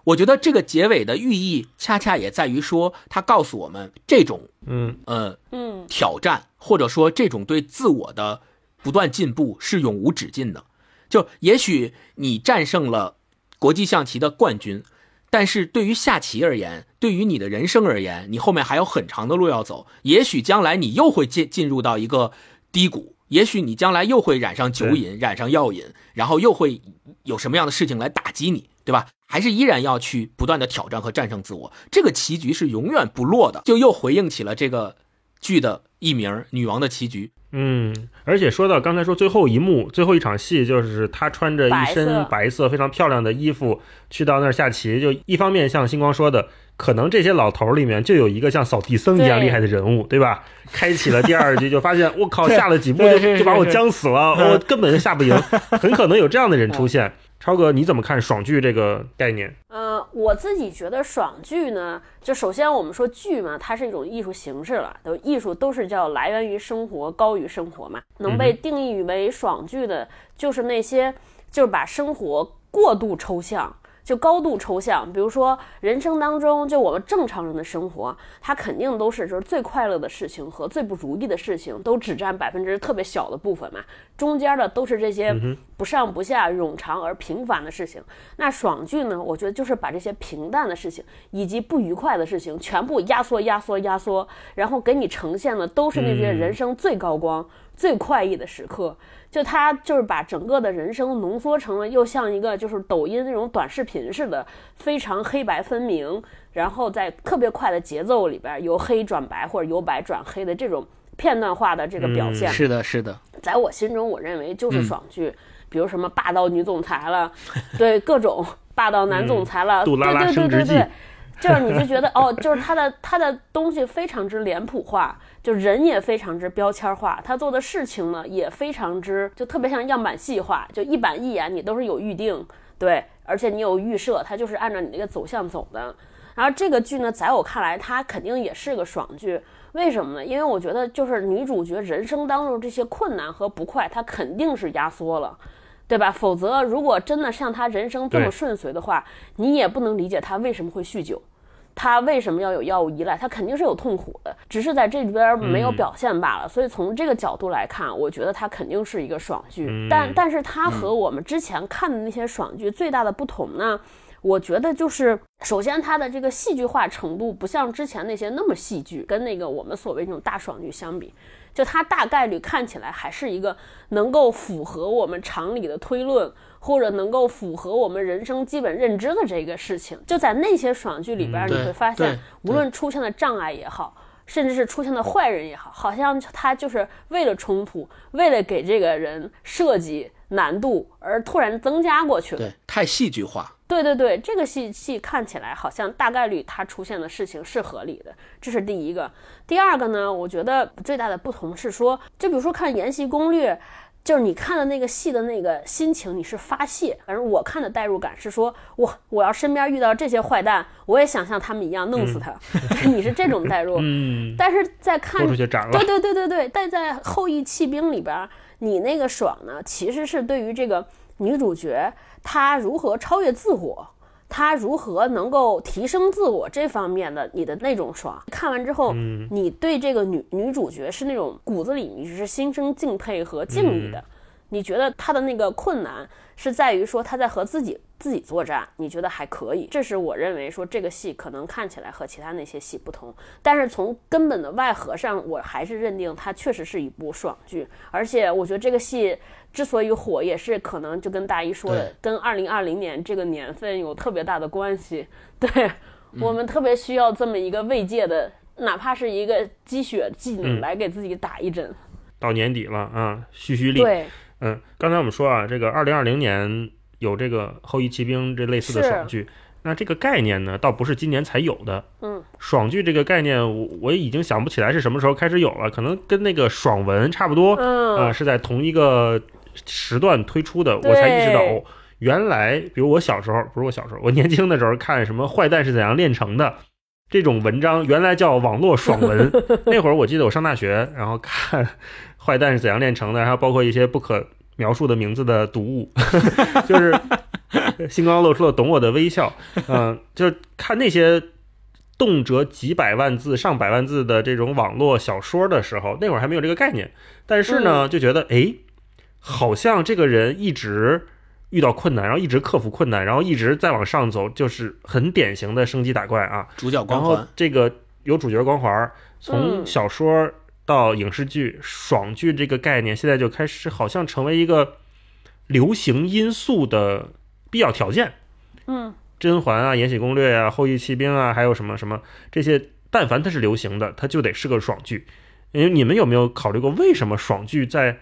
我觉得这个结尾的寓意，恰恰也在于说，他告诉我们这种嗯呃嗯挑战，或者说这种对自我的不断进步是永无止境的。就也许你战胜了国际象棋的冠军，但是对于下棋而言，对于你的人生而言，你后面还有很长的路要走。也许将来你又会进进入到一个低谷，也许你将来又会染上酒瘾，染上药瘾，然后又会有什么样的事情来打击你，对吧？还是依然要去不断的挑战和战胜自我，这个棋局是永远不落的。就又回应起了这个剧的艺名《女王的棋局》。嗯，而且说到刚才说最后一幕，最后一场戏，就是他穿着一身白色非常漂亮的衣服去到那儿下棋，就一方面像星光说的，可能这些老头儿里面就有一个像扫地僧一样厉害的人物，对吧？<laughs> 开启了第二局，就发现我靠，<laughs> 下了几步就就把我是僵死了，嗯我根本就下不赢，很可能有这样的人出现。超哥，你怎么看爽剧这个概念？呃，我自己觉得爽剧呢，就首先我们说剧嘛，它是一种艺术形式了，都艺术都是叫来源于生活，高于生活嘛。能被定义为爽剧的，就是那些就是把生活过度抽象。就高度抽象，比如说人生当中，就我们正常人的生活，它肯定都是就是最快乐的事情和最不如意的事情，都只占百分之特别小的部分嘛，中间的都是这些不上不下、冗长而平凡的事情。那爽剧呢，我觉得就是把这些平淡的事情以及不愉快的事情全部压缩、压缩、压缩，然后给你呈现的都是那些人生最高光、最快意的时刻。就他就是把整个的人生浓缩成了，又像一个就是抖音那种短视频似的，非常黑白分明，然后在特别快的节奏里边由黑转白或者由白转黑的这种片段化的这个表现，是的，是的，在我心中，我认为就是嗯爽剧，比如什么霸道女总裁了，<laughs> 对各种霸道男总裁了，对对对对对，就是你就觉得哦，就是他的他的东西非常之脸谱化，就人也非常之标签化，他做的事情呢也非常之就特别像样板戏化，就一板一眼你都是有预定。对，而且你有预设，它就是按照你那个走向走的。然后这个剧呢，在我看来，它肯定也是个爽剧。为什么呢？因为我觉得就是女主角人生当中这些困难和不快，她肯定是压缩了，对吧？否则，如果真的像她人生这么顺遂的话，你也不能理解她为什么会酗酒。他为什么要有药物依赖？他肯定是有痛苦的，只是在这里边没有表现罢了。所以从这个角度来看，我觉得它肯定是一个爽剧。但但是它和我们之前看的那些爽剧最大的不同呢？我觉得就是，首先它的这个戏剧化程度不像之前那些那么戏剧，跟那个我们所谓那种大爽剧相比，就它大概率看起来还是一个能够符合我们常理的推论。或者能够符合我们人生基本认知的这个事情，就在那些爽剧里边，你会发现，无论出现的障碍也好，甚至是出现的坏人也好，好像他就是为了冲突，为了给这个人设计难度而突然增加过去了。对，太戏剧化。对对对，这个戏戏看起来好像大概率他出现的事情是合理的，这是第一个。第二个呢，我觉得最大的不同是说，就比如说看《延禧攻略》。就是你看的那个戏的那个心情，你是发泄。反正我看的代入感是说，我我要身边遇到这些坏蛋，我也想像他们一样弄死他。<laughs> 你是这种代入。嗯。但是在看，对对对对对。但在《后羿弃兵》里边，你那个爽呢，其实是对于这个女主角她如何超越自我。他如何能够提升自我这方面的你的那种爽，看完之后，你对这个女女主角是那种骨子里你是心生敬佩和敬意的。你觉得她的那个困难是在于说她在和自己自己作战，你觉得还可以。这是我认为说这个戏可能看起来和其他那些戏不同，但是从根本的外核上，我还是认定它确实是一部爽剧。而且我觉得这个戏。之所以火，也是可能就跟大一说的，跟二零二零年这个年份有特别大的关系。对 <laughs> 我们特别需要这么一个慰藉的，哪怕是一个积雪技能来给自己打一针。到年底了啊，蓄蓄力。对，嗯，刚才我们说啊，这个二零二零年有这个后羿骑兵这类似的爽剧，那这个概念呢，倒不是今年才有的。嗯，爽剧这个概念，我我已经想不起来是什么时候开始有了，可能跟那个爽文差不多。嗯，啊，是在同一个。时段推出的，我才意识到哦，原来，比如我小时候，不是我小时候，我年轻的时候看什么《坏蛋是怎样炼成的》这种文章，原来叫网络爽文。<laughs> 那会儿我记得我上大学，然后看《坏蛋是怎样炼成的》，还有包括一些不可描述的名字的读物，<laughs> 就是星光露出了懂我的微笑。嗯，就是看那些动辄几百万字、上百万字的这种网络小说的时候，那会儿还没有这个概念，但是呢，就觉得哎。好像这个人一直遇到困难，然后一直克服困难，然后一直在往上走，就是很典型的升级打怪啊，主角光环。这个有主角光环，从小说到影视剧，爽剧这个概念现在就开始好像成为一个流行因素的必要条件。嗯，甄嬛啊，延禧攻略啊，后羿骑兵啊，还有什么什么这些，但凡它是流行的，它就得是个爽剧。因为你们有没有考虑过，为什么爽剧在？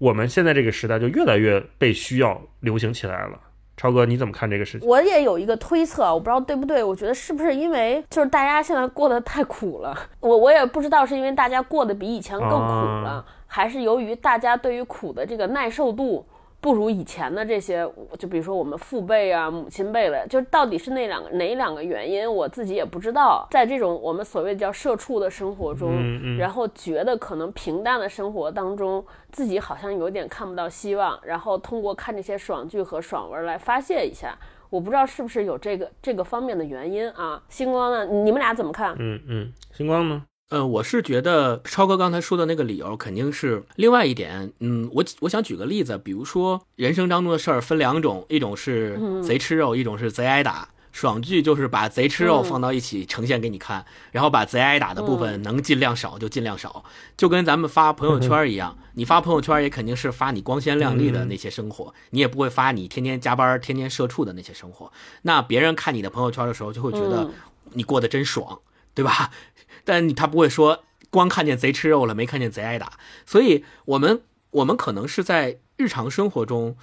我们现在这个时代就越来越被需要流行起来了，超哥你怎么看这个事情？我也有一个推测，我不知道对不对。我觉得是不是因为就是大家现在过得太苦了？<laughs> 我我也不知道是因为大家过得比以前更苦了，还是由于大家对于苦的这个耐受度。不如以前的这些，就比如说我们父辈啊、母亲辈了，就到底是那两个哪两个原因，我自己也不知道。在这种我们所谓叫社畜的生活中，然后觉得可能平淡的生活当中，自己好像有点看不到希望，然后通过看这些爽剧和爽文来发泄一下。我不知道是不是有这个这个方面的原因啊？星光呢？你们俩怎么看？嗯嗯，星光呢？嗯，我是觉得超哥刚才说的那个理由肯定是另外一点。嗯，我我想举个例子，比如说人生当中的事儿分两种，一种是贼吃肉，一种是贼挨打。爽剧就是把贼吃肉放到一起呈现给你看，然后把贼挨打的部分能尽量少就尽量少，就跟咱们发朋友圈一样。<laughs> 你发朋友圈也肯定是发你光鲜亮丽的那些生活，你也不会发你天天加班、天天社畜的那些生活。那别人看你的朋友圈的时候，就会觉得你过得真爽，对吧？<laughs> 但他不会说光看见贼吃肉了，没看见贼挨打。所以，我们我们可能是在日常生活中，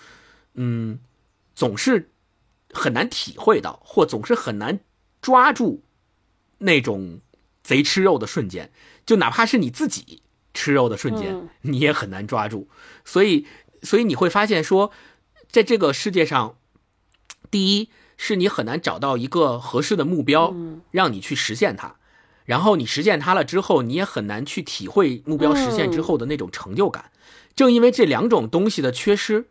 嗯，总是很难体会到，或总是很难抓住那种贼吃肉的瞬间。就哪怕是你自己吃肉的瞬间，你也很难抓住。所以，所以你会发现说，在这个世界上，第一是你很难找到一个合适的目标，让你去实现它。然后你实现它了之后，你也很难去体会目标实现之后的那种成就感。正因为这两种东西的缺失，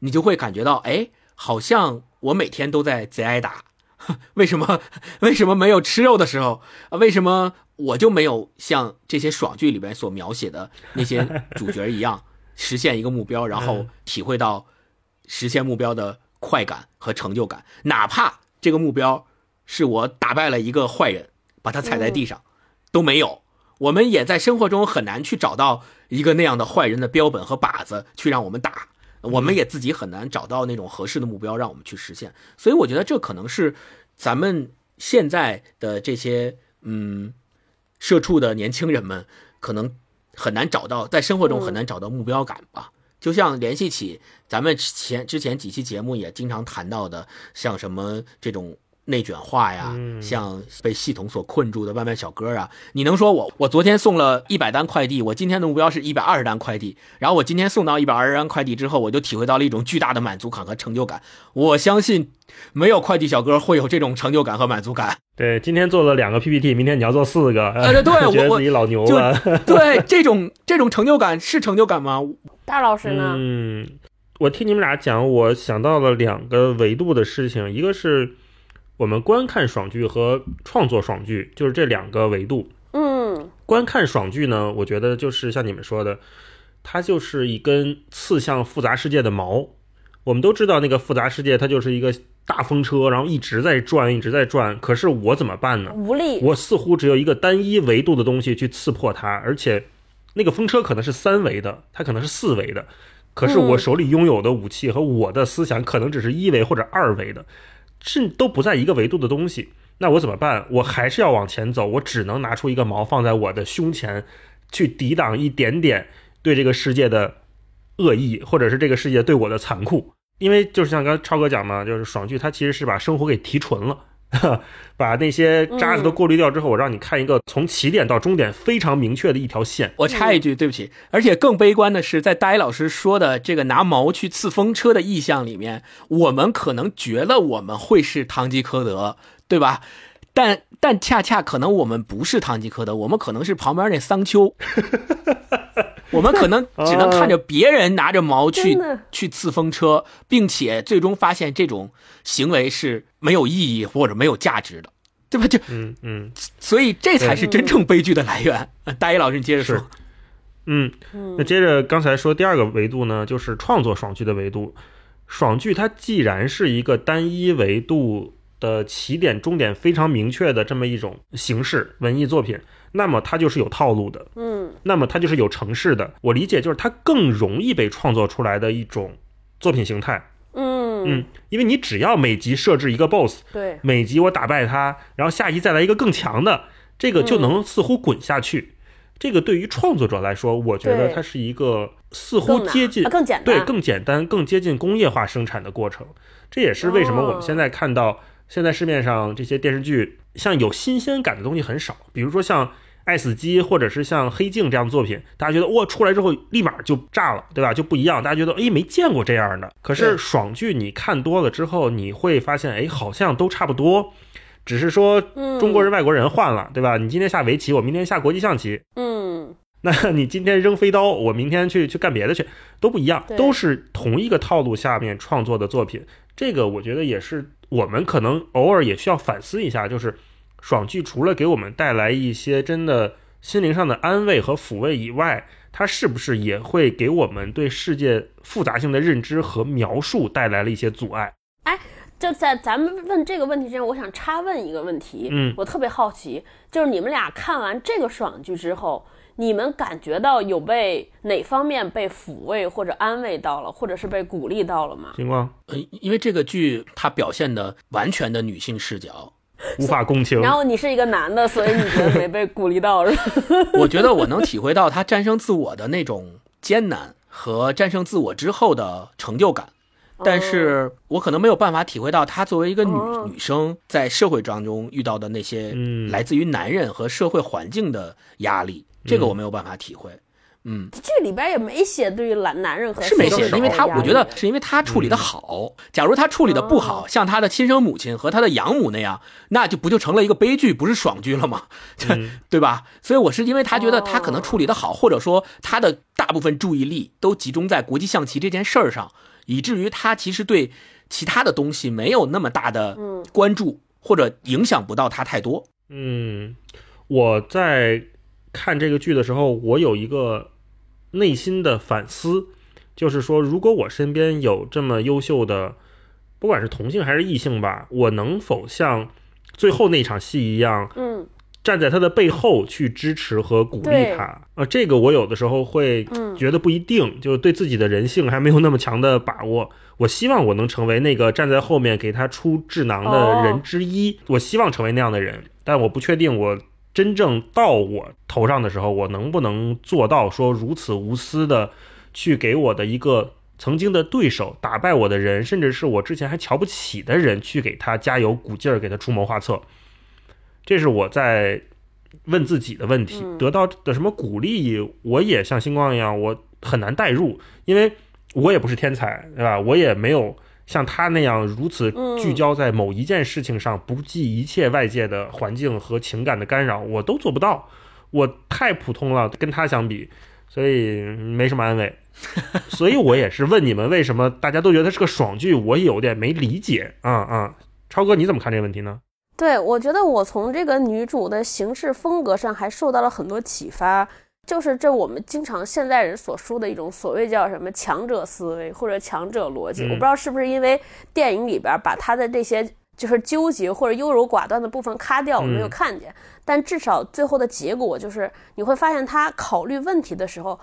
你就会感觉到，哎，好像我每天都在贼挨打。<laughs> 为什么？<laughs> 为什么没有吃肉的时候啊？为什么我就没有像这些爽剧里边所描写的那些主角一样，实现一个目标，然后体会到实现目标的快感和成就感？哪怕这个目标是我打败了一个坏人，把他踩在地上，都没有。我们也在生活中很难去找到一个那样的坏人的标本和靶子去让我们打。我们也自己很难找到那种合适的目标让我们去实现，所以我觉得这可能是咱们现在的这些嗯社畜的年轻人们可能很难找到在生活中很难找到目标感吧。就像联系起咱们前之前几期节目也经常谈到的，像什么这种。内卷化呀，像被系统所困住的外卖小哥啊，你能说我我昨天送了一百单快递，我今天的目标是一百二十单快递，然后我今天送到一百二十单快递之后，我就体会到了一种巨大的满足感和成就感。我相信没有快递小哥会有这种成就感和满足感。对，今天做了两个 PPT，明天你要做四个，对对，<laughs> 觉得自己老牛了。对，这种这种成就感是成就感吗？大老师呢？嗯，我听你们俩讲，我想到了两个维度的事情，一个是。我们观看爽剧和创作爽剧就是这两个维度。嗯，观看爽剧呢，我觉得就是像你们说的，它就是一根刺向复杂世界的矛。我们都知道那个复杂世界，它就是一个大风车，然后一直在转，一直在转。可是我怎么办呢？无力。我似乎只有一个单一维度的东西去刺破它，而且那个风车可能是三维的，它可能是四维的。可是我手里拥有的武器和我的思想可能只是一维或者二维的。是都不在一个维度的东西，那我怎么办？我还是要往前走，我只能拿出一个矛放在我的胸前，去抵挡一点点对这个世界的恶意，或者是这个世界对我的残酷。因为就是像刚才超哥讲嘛，就是爽剧它其实是把生活给提纯了。<laughs> 把那些渣子都过滤掉之后，我让你看一个从起点到终点非常明确的一条线。我插一句，对不起。而且更悲观的是，在大一老师说的这个拿矛去刺风车的意象里面，我们可能觉得我们会是堂吉诃德，对吧？但但恰恰可能我们不是堂吉诃德，我们可能是旁边那桑丘。<laughs> 我们可能只能看着别人拿着矛去 <laughs> 去刺风车，并且最终发现这种行为是没有意义或者没有价值的，对吧？就嗯嗯，所以这才是真正悲剧的来源。<laughs> 大一老师，你接着说。嗯，那接着刚才说第二个维度呢，就是创作爽剧的维度。爽剧它既然是一个单一维度的起点终点非常明确的这么一种形式文艺作品。那么它就是有套路的，嗯，那么它就是有程式的。我理解就是它更容易被创作出来的一种作品形态，嗯嗯，因为你只要每集设置一个 BOSS，对，每集我打败他，然后下集再来一个更强的，这个就能似乎滚下去。这个对于创作者来说，我觉得它是一个似乎接近更简单，对，更简单、更接近工业化生产的过程。这也是为什么我们现在看到现在市面上这些电视剧。像有新鲜感的东西很少，比如说像《爱死机》或者是像《黑镜》这样的作品，大家觉得哇，出来之后立马就炸了，对吧？就不一样，大家觉得哎，没见过这样的。可是爽剧你看多了之后，你会发现哎，好像都差不多，只是说中国人、外国人换了，对吧？你今天下围棋，我明天下国际象棋，嗯，那你今天扔飞刀，我明天去去干别的去，都不一样，都是同一个套路下面创作的作品。这个我觉得也是。我们可能偶尔也需要反思一下，就是爽剧除了给我们带来一些真的心灵上的安慰和抚慰以外，它是不是也会给我们对世界复杂性的认知和描述带来了一些阻碍？哎，就在咱们问这个问题之前，我想插问一个问题。嗯，我特别好奇，就是你们俩看完这个爽剧之后。你们感觉到有被哪方面被抚慰或者安慰到了，或者是被鼓励到了吗？星光，呃，因为这个剧它表现的完全的女性视角，无法共情。然后你是一个男的，所以你觉得没被鼓励到是吧？<laughs> 我觉得我能体会到他战胜自我的那种艰难和战胜自我之后的成就感。但是我可能没有办法体会到她作为一个女女生在社会当中遇到的那些来自于男人和社会环境的压力，这个我没有办法体会。嗯，剧里边也没写对于男男人和是没写，的因为他我觉得是因为他处理的好。假如他处理的不好，哦像他的亲生母亲和他的养母那样，那就不就成了一个悲剧，不是爽剧了吗？嗯对吧？所以我是因为他觉得他可能处理的好，或者说他的大部分注意力都集中在国际象棋这件事儿上，以至于他其实对其他的东西没有那么大的嗯关注，或者影响不到他太多。嗯，我在看这个剧的时候，我有一个内心的反思，就是说，如果我身边有这么优秀的，不管是同性还是异性吧，我能否像最后那场戏一样，嗯站在他的背后去支持和鼓励他？呃，这个我有的时候会嗯觉得不一定，就对自己的人性还没有那么强的把握。我希望我能成为那个站在后面给他出智囊的人之一，我希望成为那样的人，但我不确定我真正到我头上的时候，我能不能做到说如此无私的去给我的一个曾经的对手、打败我的人，甚至是我之前还瞧不起的人，去给他加油鼓劲儿，给他出谋划策。这是我在问自己的问题，嗯得到的什么鼓励，我也像星光一样，我很难代入，因为我也不是天才，对吧？我也没有像他那样如此嗯聚焦在某一件事情上，不计一切外界的环境和情感的干扰，我都做不到，我太普通了，跟他相比，所以没什么安慰。<laughs> 所以我也是问你们，为什么大家都觉得是个爽剧？我也有点没理解啊啊！超哥，你怎么看这个问题呢？对，我觉得我从这个女主的行事风格上还受到了很多启发，就是这我们经常现代人所说的一种所谓叫什么强者思维或者强者逻辑。嗯我不知道是不是因为电影里边把他的这些就是纠结或者优柔寡断的部分咔掉，我没有嗯看见，但至少最后的结果就是你会发现他考虑问题的时候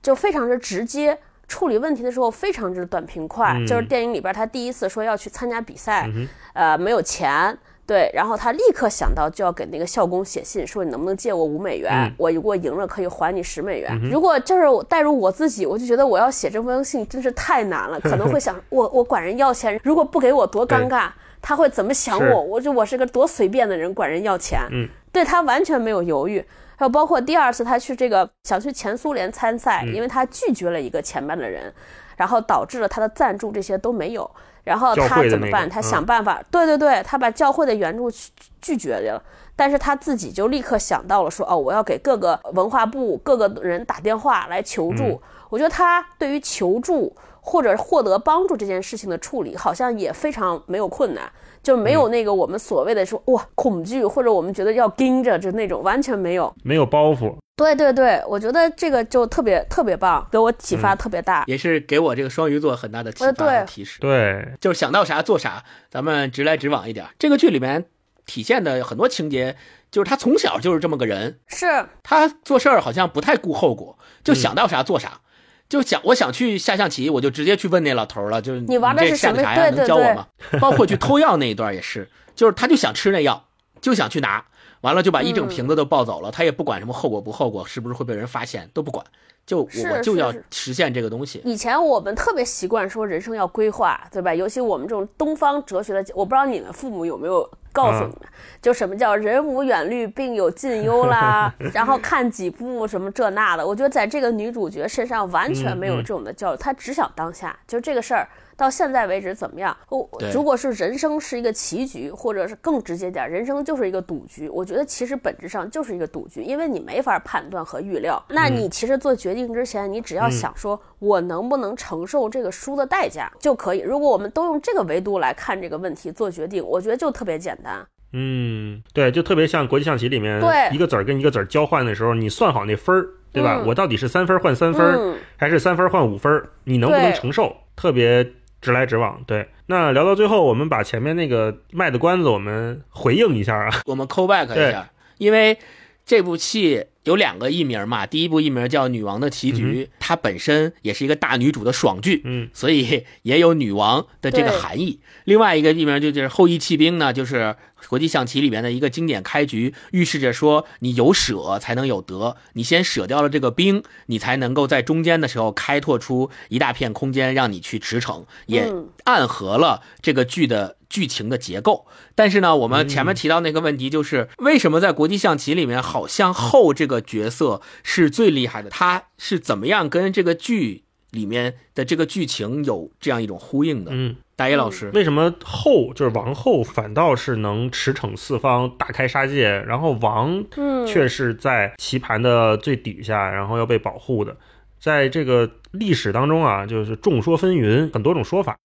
就非常之直接。处理问题的时候非常之短平快，嗯就是电影里边他第一次说要去参加比赛，嗯呃，没有钱，对，然后他立刻想到就要给那个校工写信，说你能不能借我五美元？嗯我如果赢了可以还你十美元。嗯如果就是我带入我自己，我就觉得我要写这封信真是太难了，可能会想 <laughs> 我我管人要钱，如果不给我多尴尬，他会怎么想我？我就我是个多随便的人，管人要钱，嗯，对他完全没有犹豫。还有包括第二次他去这个想去前苏联参赛，嗯因为他拒绝了一个前班的人，然后导致了他的赞助这些都没有。然后他怎么办？那个他嗯想办法，对对对，他把教会的援助拒拒绝了，但是他自己就立刻想到了说，哦，我要给各个文化部各个人打电话来求助。嗯我觉得他对于求助或者获得帮助这件事情的处理，好像也非常没有困难，就没嗯有那个我们所谓的说哇恐惧，或者我们觉得要盯着就那种，完全没有。没有包袱，对对对，我觉得这个就特别特别棒，给我启发嗯特别大。也是给我这个双鱼座很大的启发呃对和提示。对，就是想到啥做啥，咱们直来直往一点。这个剧里面体现的很多情节，就是他从小就是这么个人，是，他做事儿好像不太顾后果，就嗯想到啥做啥。就想我想去下象棋，我就直接去问那老头了，就是你玩的这是什么啥呀？能教我吗？包括去偷药那一段也是，就是他就想吃那药，就想去拿，完了就把一整瓶子都抱走了，他也不管什么后果不后果，是不是会被人发现都不管，就我就要实现这个东西。以前我们特别习惯说人生要规划，对吧？尤其我们这种东方哲学的，我不知道你们父母有没有告诉你们，就什么叫人无远虑，必有近忧啦，<laughs> 然后看几步什么这那的。我觉得在这个女主角身上完全没有这种的教育，她只想当下，就这个事儿。到现在为止怎么样？我如果是人生是一个棋局，或者是更直接点，人生就是一个赌局。我觉得其实本质上就是一个赌局，因为你没法判断和预料。那你其实做决定之前，你只要想说我能不能承受这个输的代价就可以。如果我们都用这个维度来看这个问题做决定，我觉得就特别简单。嗯，对，就特别像国际象棋里面，对一个子儿跟一个子儿交换的时候，你算好那分儿，对吧？嗯我到底是三分儿换三分还是三分儿换五分儿？你能不能承受？特别直来直往。对，那聊到最后，我们把前面那个卖的关子，我们回应一下啊。<laughs> 我们 call back 一下，因为这部戏有两个译名嘛，第一部译名叫《女王的棋局》，它本身也是一个大女主的爽剧，嗯，所以也有女王的这个含义。另外一个译名就就是《后羿弃兵》呢，就是国际象棋里面的一个经典开局，预示着说你有舍才能有得，你先舍掉了这个兵，你才能够在中间的时候开拓出一大片空间让你去驰骋，也嗯暗合了这个剧的剧情的结构。但是呢，我们前面提到那个问题就是，为什么在国际象棋里面，好像后这个角色是最厉害的？他是怎么样跟这个剧里面的这个剧情有这样一种呼应的？嗯，大野老师，为什么后就是王后反倒是能驰骋四方、大开杀戒，然后王嗯，却是在棋盘的最底下，然后要被保护的？在这个历史当中啊，就是众说纷纭，很多种说法。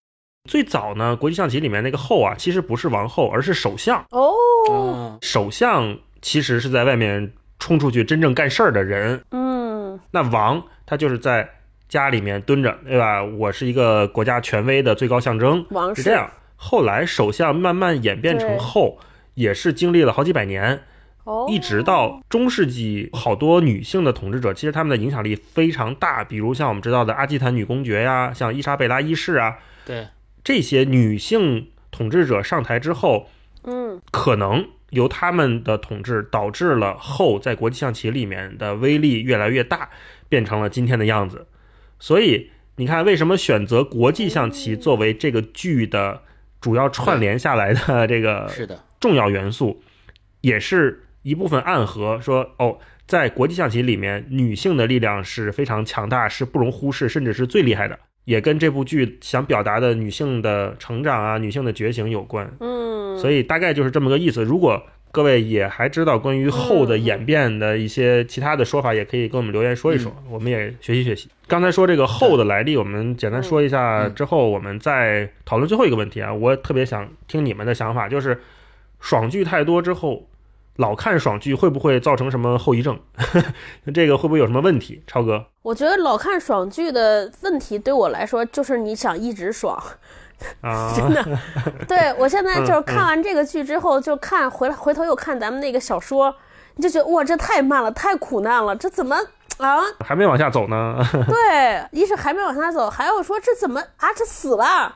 最早呢，国际象棋里面那个后啊，其实不是王后，而是首相。哦，嗯首相其实是在外面冲出去真正干事儿的人，嗯那王他就是在家里面蹲着，对吧？我是一个国家权威的最高象征，王是这样。后来首相慢慢演变成后，也是经历了好几百年，哦，一直到中世纪，好多女性的统治者，其实他们的影响力非常大，比如像我们知道的阿基坦女公爵呀，像伊莎贝拉一世啊，对，这些女性统治者上台之后，嗯可能由他们的统治导致了后在国际象棋里面的威力越来越大，变成了今天的样子。所以你看，为什么选择国际象棋作为这个剧的主要串联下来的这个是的，重要元素，也是一部分暗合说哦。在国际象棋里面，女性的力量是非常强大，是不容忽视，甚至是最厉害的，也跟这部剧想表达的女性的成长啊、女性的觉醒有关。嗯，所以大概就是这么个意思。如果各位也还知道关于后的演变的一些其他的说法，也可以跟我们留言说一说，我们也学习学习。刚才说这个后的来历，我们简单说一下之后，我们再讨论最后一个问题啊。我特别想听你们的想法，就是爽剧太多之后。老看爽剧会不会造成什么后遗症？<laughs> 这个会不会有什么问题？超哥，我觉得老看爽剧的问题对我来说就是你想一直爽，啊，<laughs> 真的。对我现在就是看完这个剧之后，就看回来回头又看咱们那个小说，你就觉得哇，这太慢了，太苦难了，这怎么啊？还没往下走呢。<laughs> 对，一是还没往下走，还有说这怎么啊？这死了啊？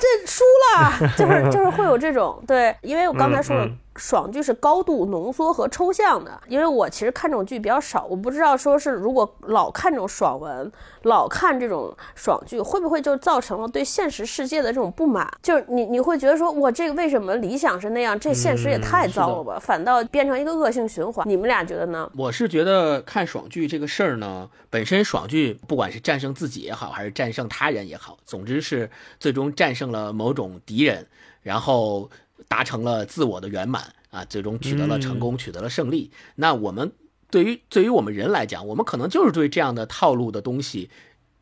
这输了，就是就是会有这种对，因为我刚才说了。嗯嗯爽剧是高度浓缩和抽象的，因为我其实看这种剧比较少，我不知道说是如果老看这种爽文，老看这种爽剧，会不会就造成了对现实世界的这种不满？就是你你会觉得说，我这个为什么理想是那样，这现实也太糟了吧，反倒变成一个恶性循环。你们俩觉得呢？我是觉得看爽剧这个事儿呢，本身爽剧不管是战胜自己也好，还是战胜他人也好，总之是最终战胜了某种敌人，然后达成了自我的圆满啊，最终取得了成功，取得了胜利。那我们对于对于我们人来讲，我们可能就是对这样的套路的东西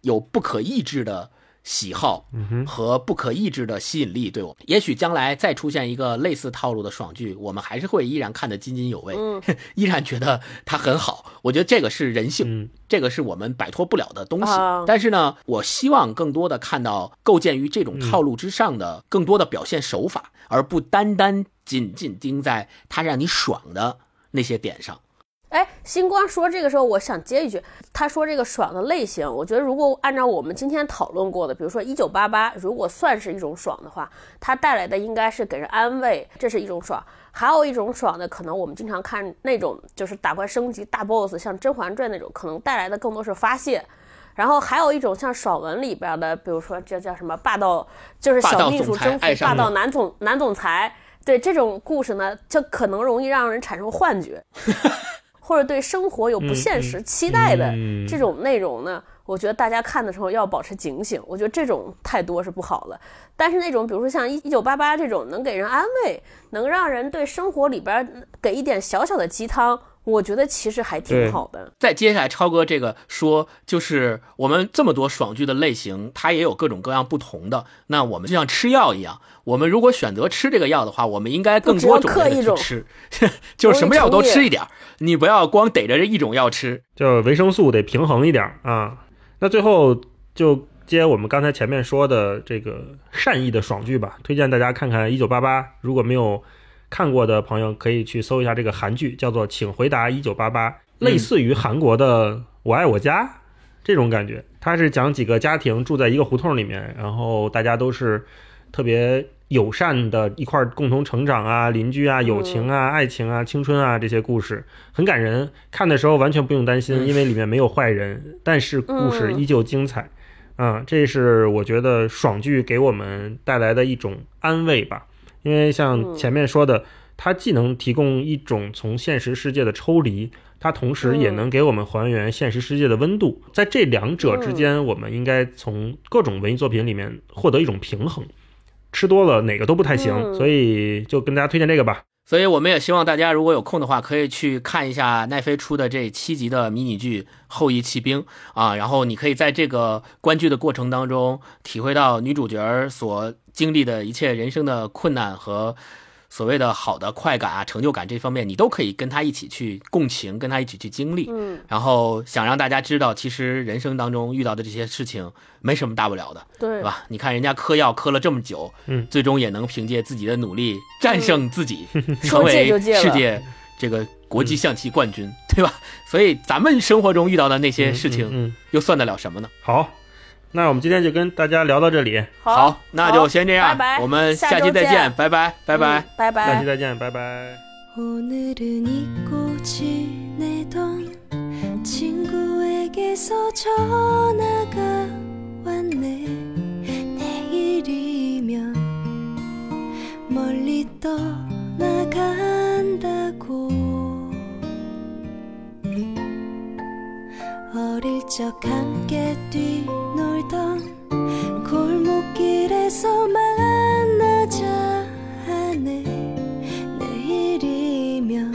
有不可抑制的。喜好和不可抑制的吸引力，对我们，也许将来再出现一个类似套路的爽剧，我们还是会依然看得津津有味，<laughs> 依然觉得它很好。我觉得这个是人性，嗯这个是我们摆脱不了的东西。啊但是呢，我希望更多的看到构建于这种套路之上的更多的表现手法，而不单单仅仅盯在它让你爽的那些点上。哎，星光说这个时候，我想接一句，他说这个爽的类型，我觉得如果按照我们今天讨论过的，比如说一九八八，如果算是一种爽的话，它带来的应该是给人安慰，这是一种爽。还有一种爽的，可能我们经常看那种就是打怪升级大 boss，像《甄嬛传》那种，可能带来的更多是发泄。然后还有一种像爽文里边的，比如说这叫什么霸道，就是小秘书征服霸道男总男总裁，对这种故事呢，就可能容易让人产生幻觉。<laughs> 或者对生活有不现实期待的嗯这种内容呢，我觉得大家看的时候要保持警醒。我觉得这种太多是不好的。但是那种比如说像一一九八八这种能给人安慰，能让人对生活里边给一点小小的鸡汤，我觉得其实还挺好的。再接下来，超哥这个说，就是我们这么多爽剧的类型，它也有各种各样不同的。那我们就像吃药一样，我们如果选择吃这个药的话，我们应该更多种的去吃，<laughs> 就是什么药都吃一点儿，你不要光逮着这一种药吃。<laughs> 就维生素得平衡一点儿啊。那最后就接我们刚才前面说的这个善意的爽剧吧，推荐大家看看《一九八八》，如果没有看过的朋友，可以去搜一下这个韩剧，叫做《请回答一九八八》，类似于韩国的《我爱我家》这种感觉。它是讲几个家庭住在一个胡同里面，然后大家都是特别友善的，一块儿共同成长啊，邻居啊，友情啊，爱情啊，青春啊这些故事很感人。看的时候完全不用担心，因为里面没有坏人，但是故事依旧精彩。嗯，这是我觉得爽剧给我们带来的一种安慰吧。因为像前面说的，它既能提供一种从现实世界的抽离，它同时也能给我们还原现实世界的温度。在这两者之间，我们应该从各种文艺作品里面获得一种平衡。吃多了哪个都不太行，所以就跟大家推荐这个吧。所以我们也希望大家如果有空的话，可以去看一下奈飞出的这七集的迷你剧《后羿骑兵》啊，然后你可以在这个观剧的过程当中，体会到女主角所经历的一切人生的困难和。所谓的好的快感啊、成就感这方面，你都可以跟他一起去共情，跟他一起去经历。嗯，然后想让大家知道，其实人生当中遇到的这些事情没什么大不了的，对，对吧？你看人家嗑药嗑了这么久，嗯，最终也能凭借自己的努力战胜自己，成为 <laughs> 世界这个国际象棋冠军，对吧？所以咱们生活中遇到的那些事情，又算得了什么呢？好。那我们今天就跟大家聊到这里，好，那就先这样，拜拜，我们下期再见，拜拜，拜拜，拜拜，下期再见，拜拜。 적 함께 뛰놀던 골목길에서 만나자 하네. 내일이면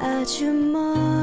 아주 멀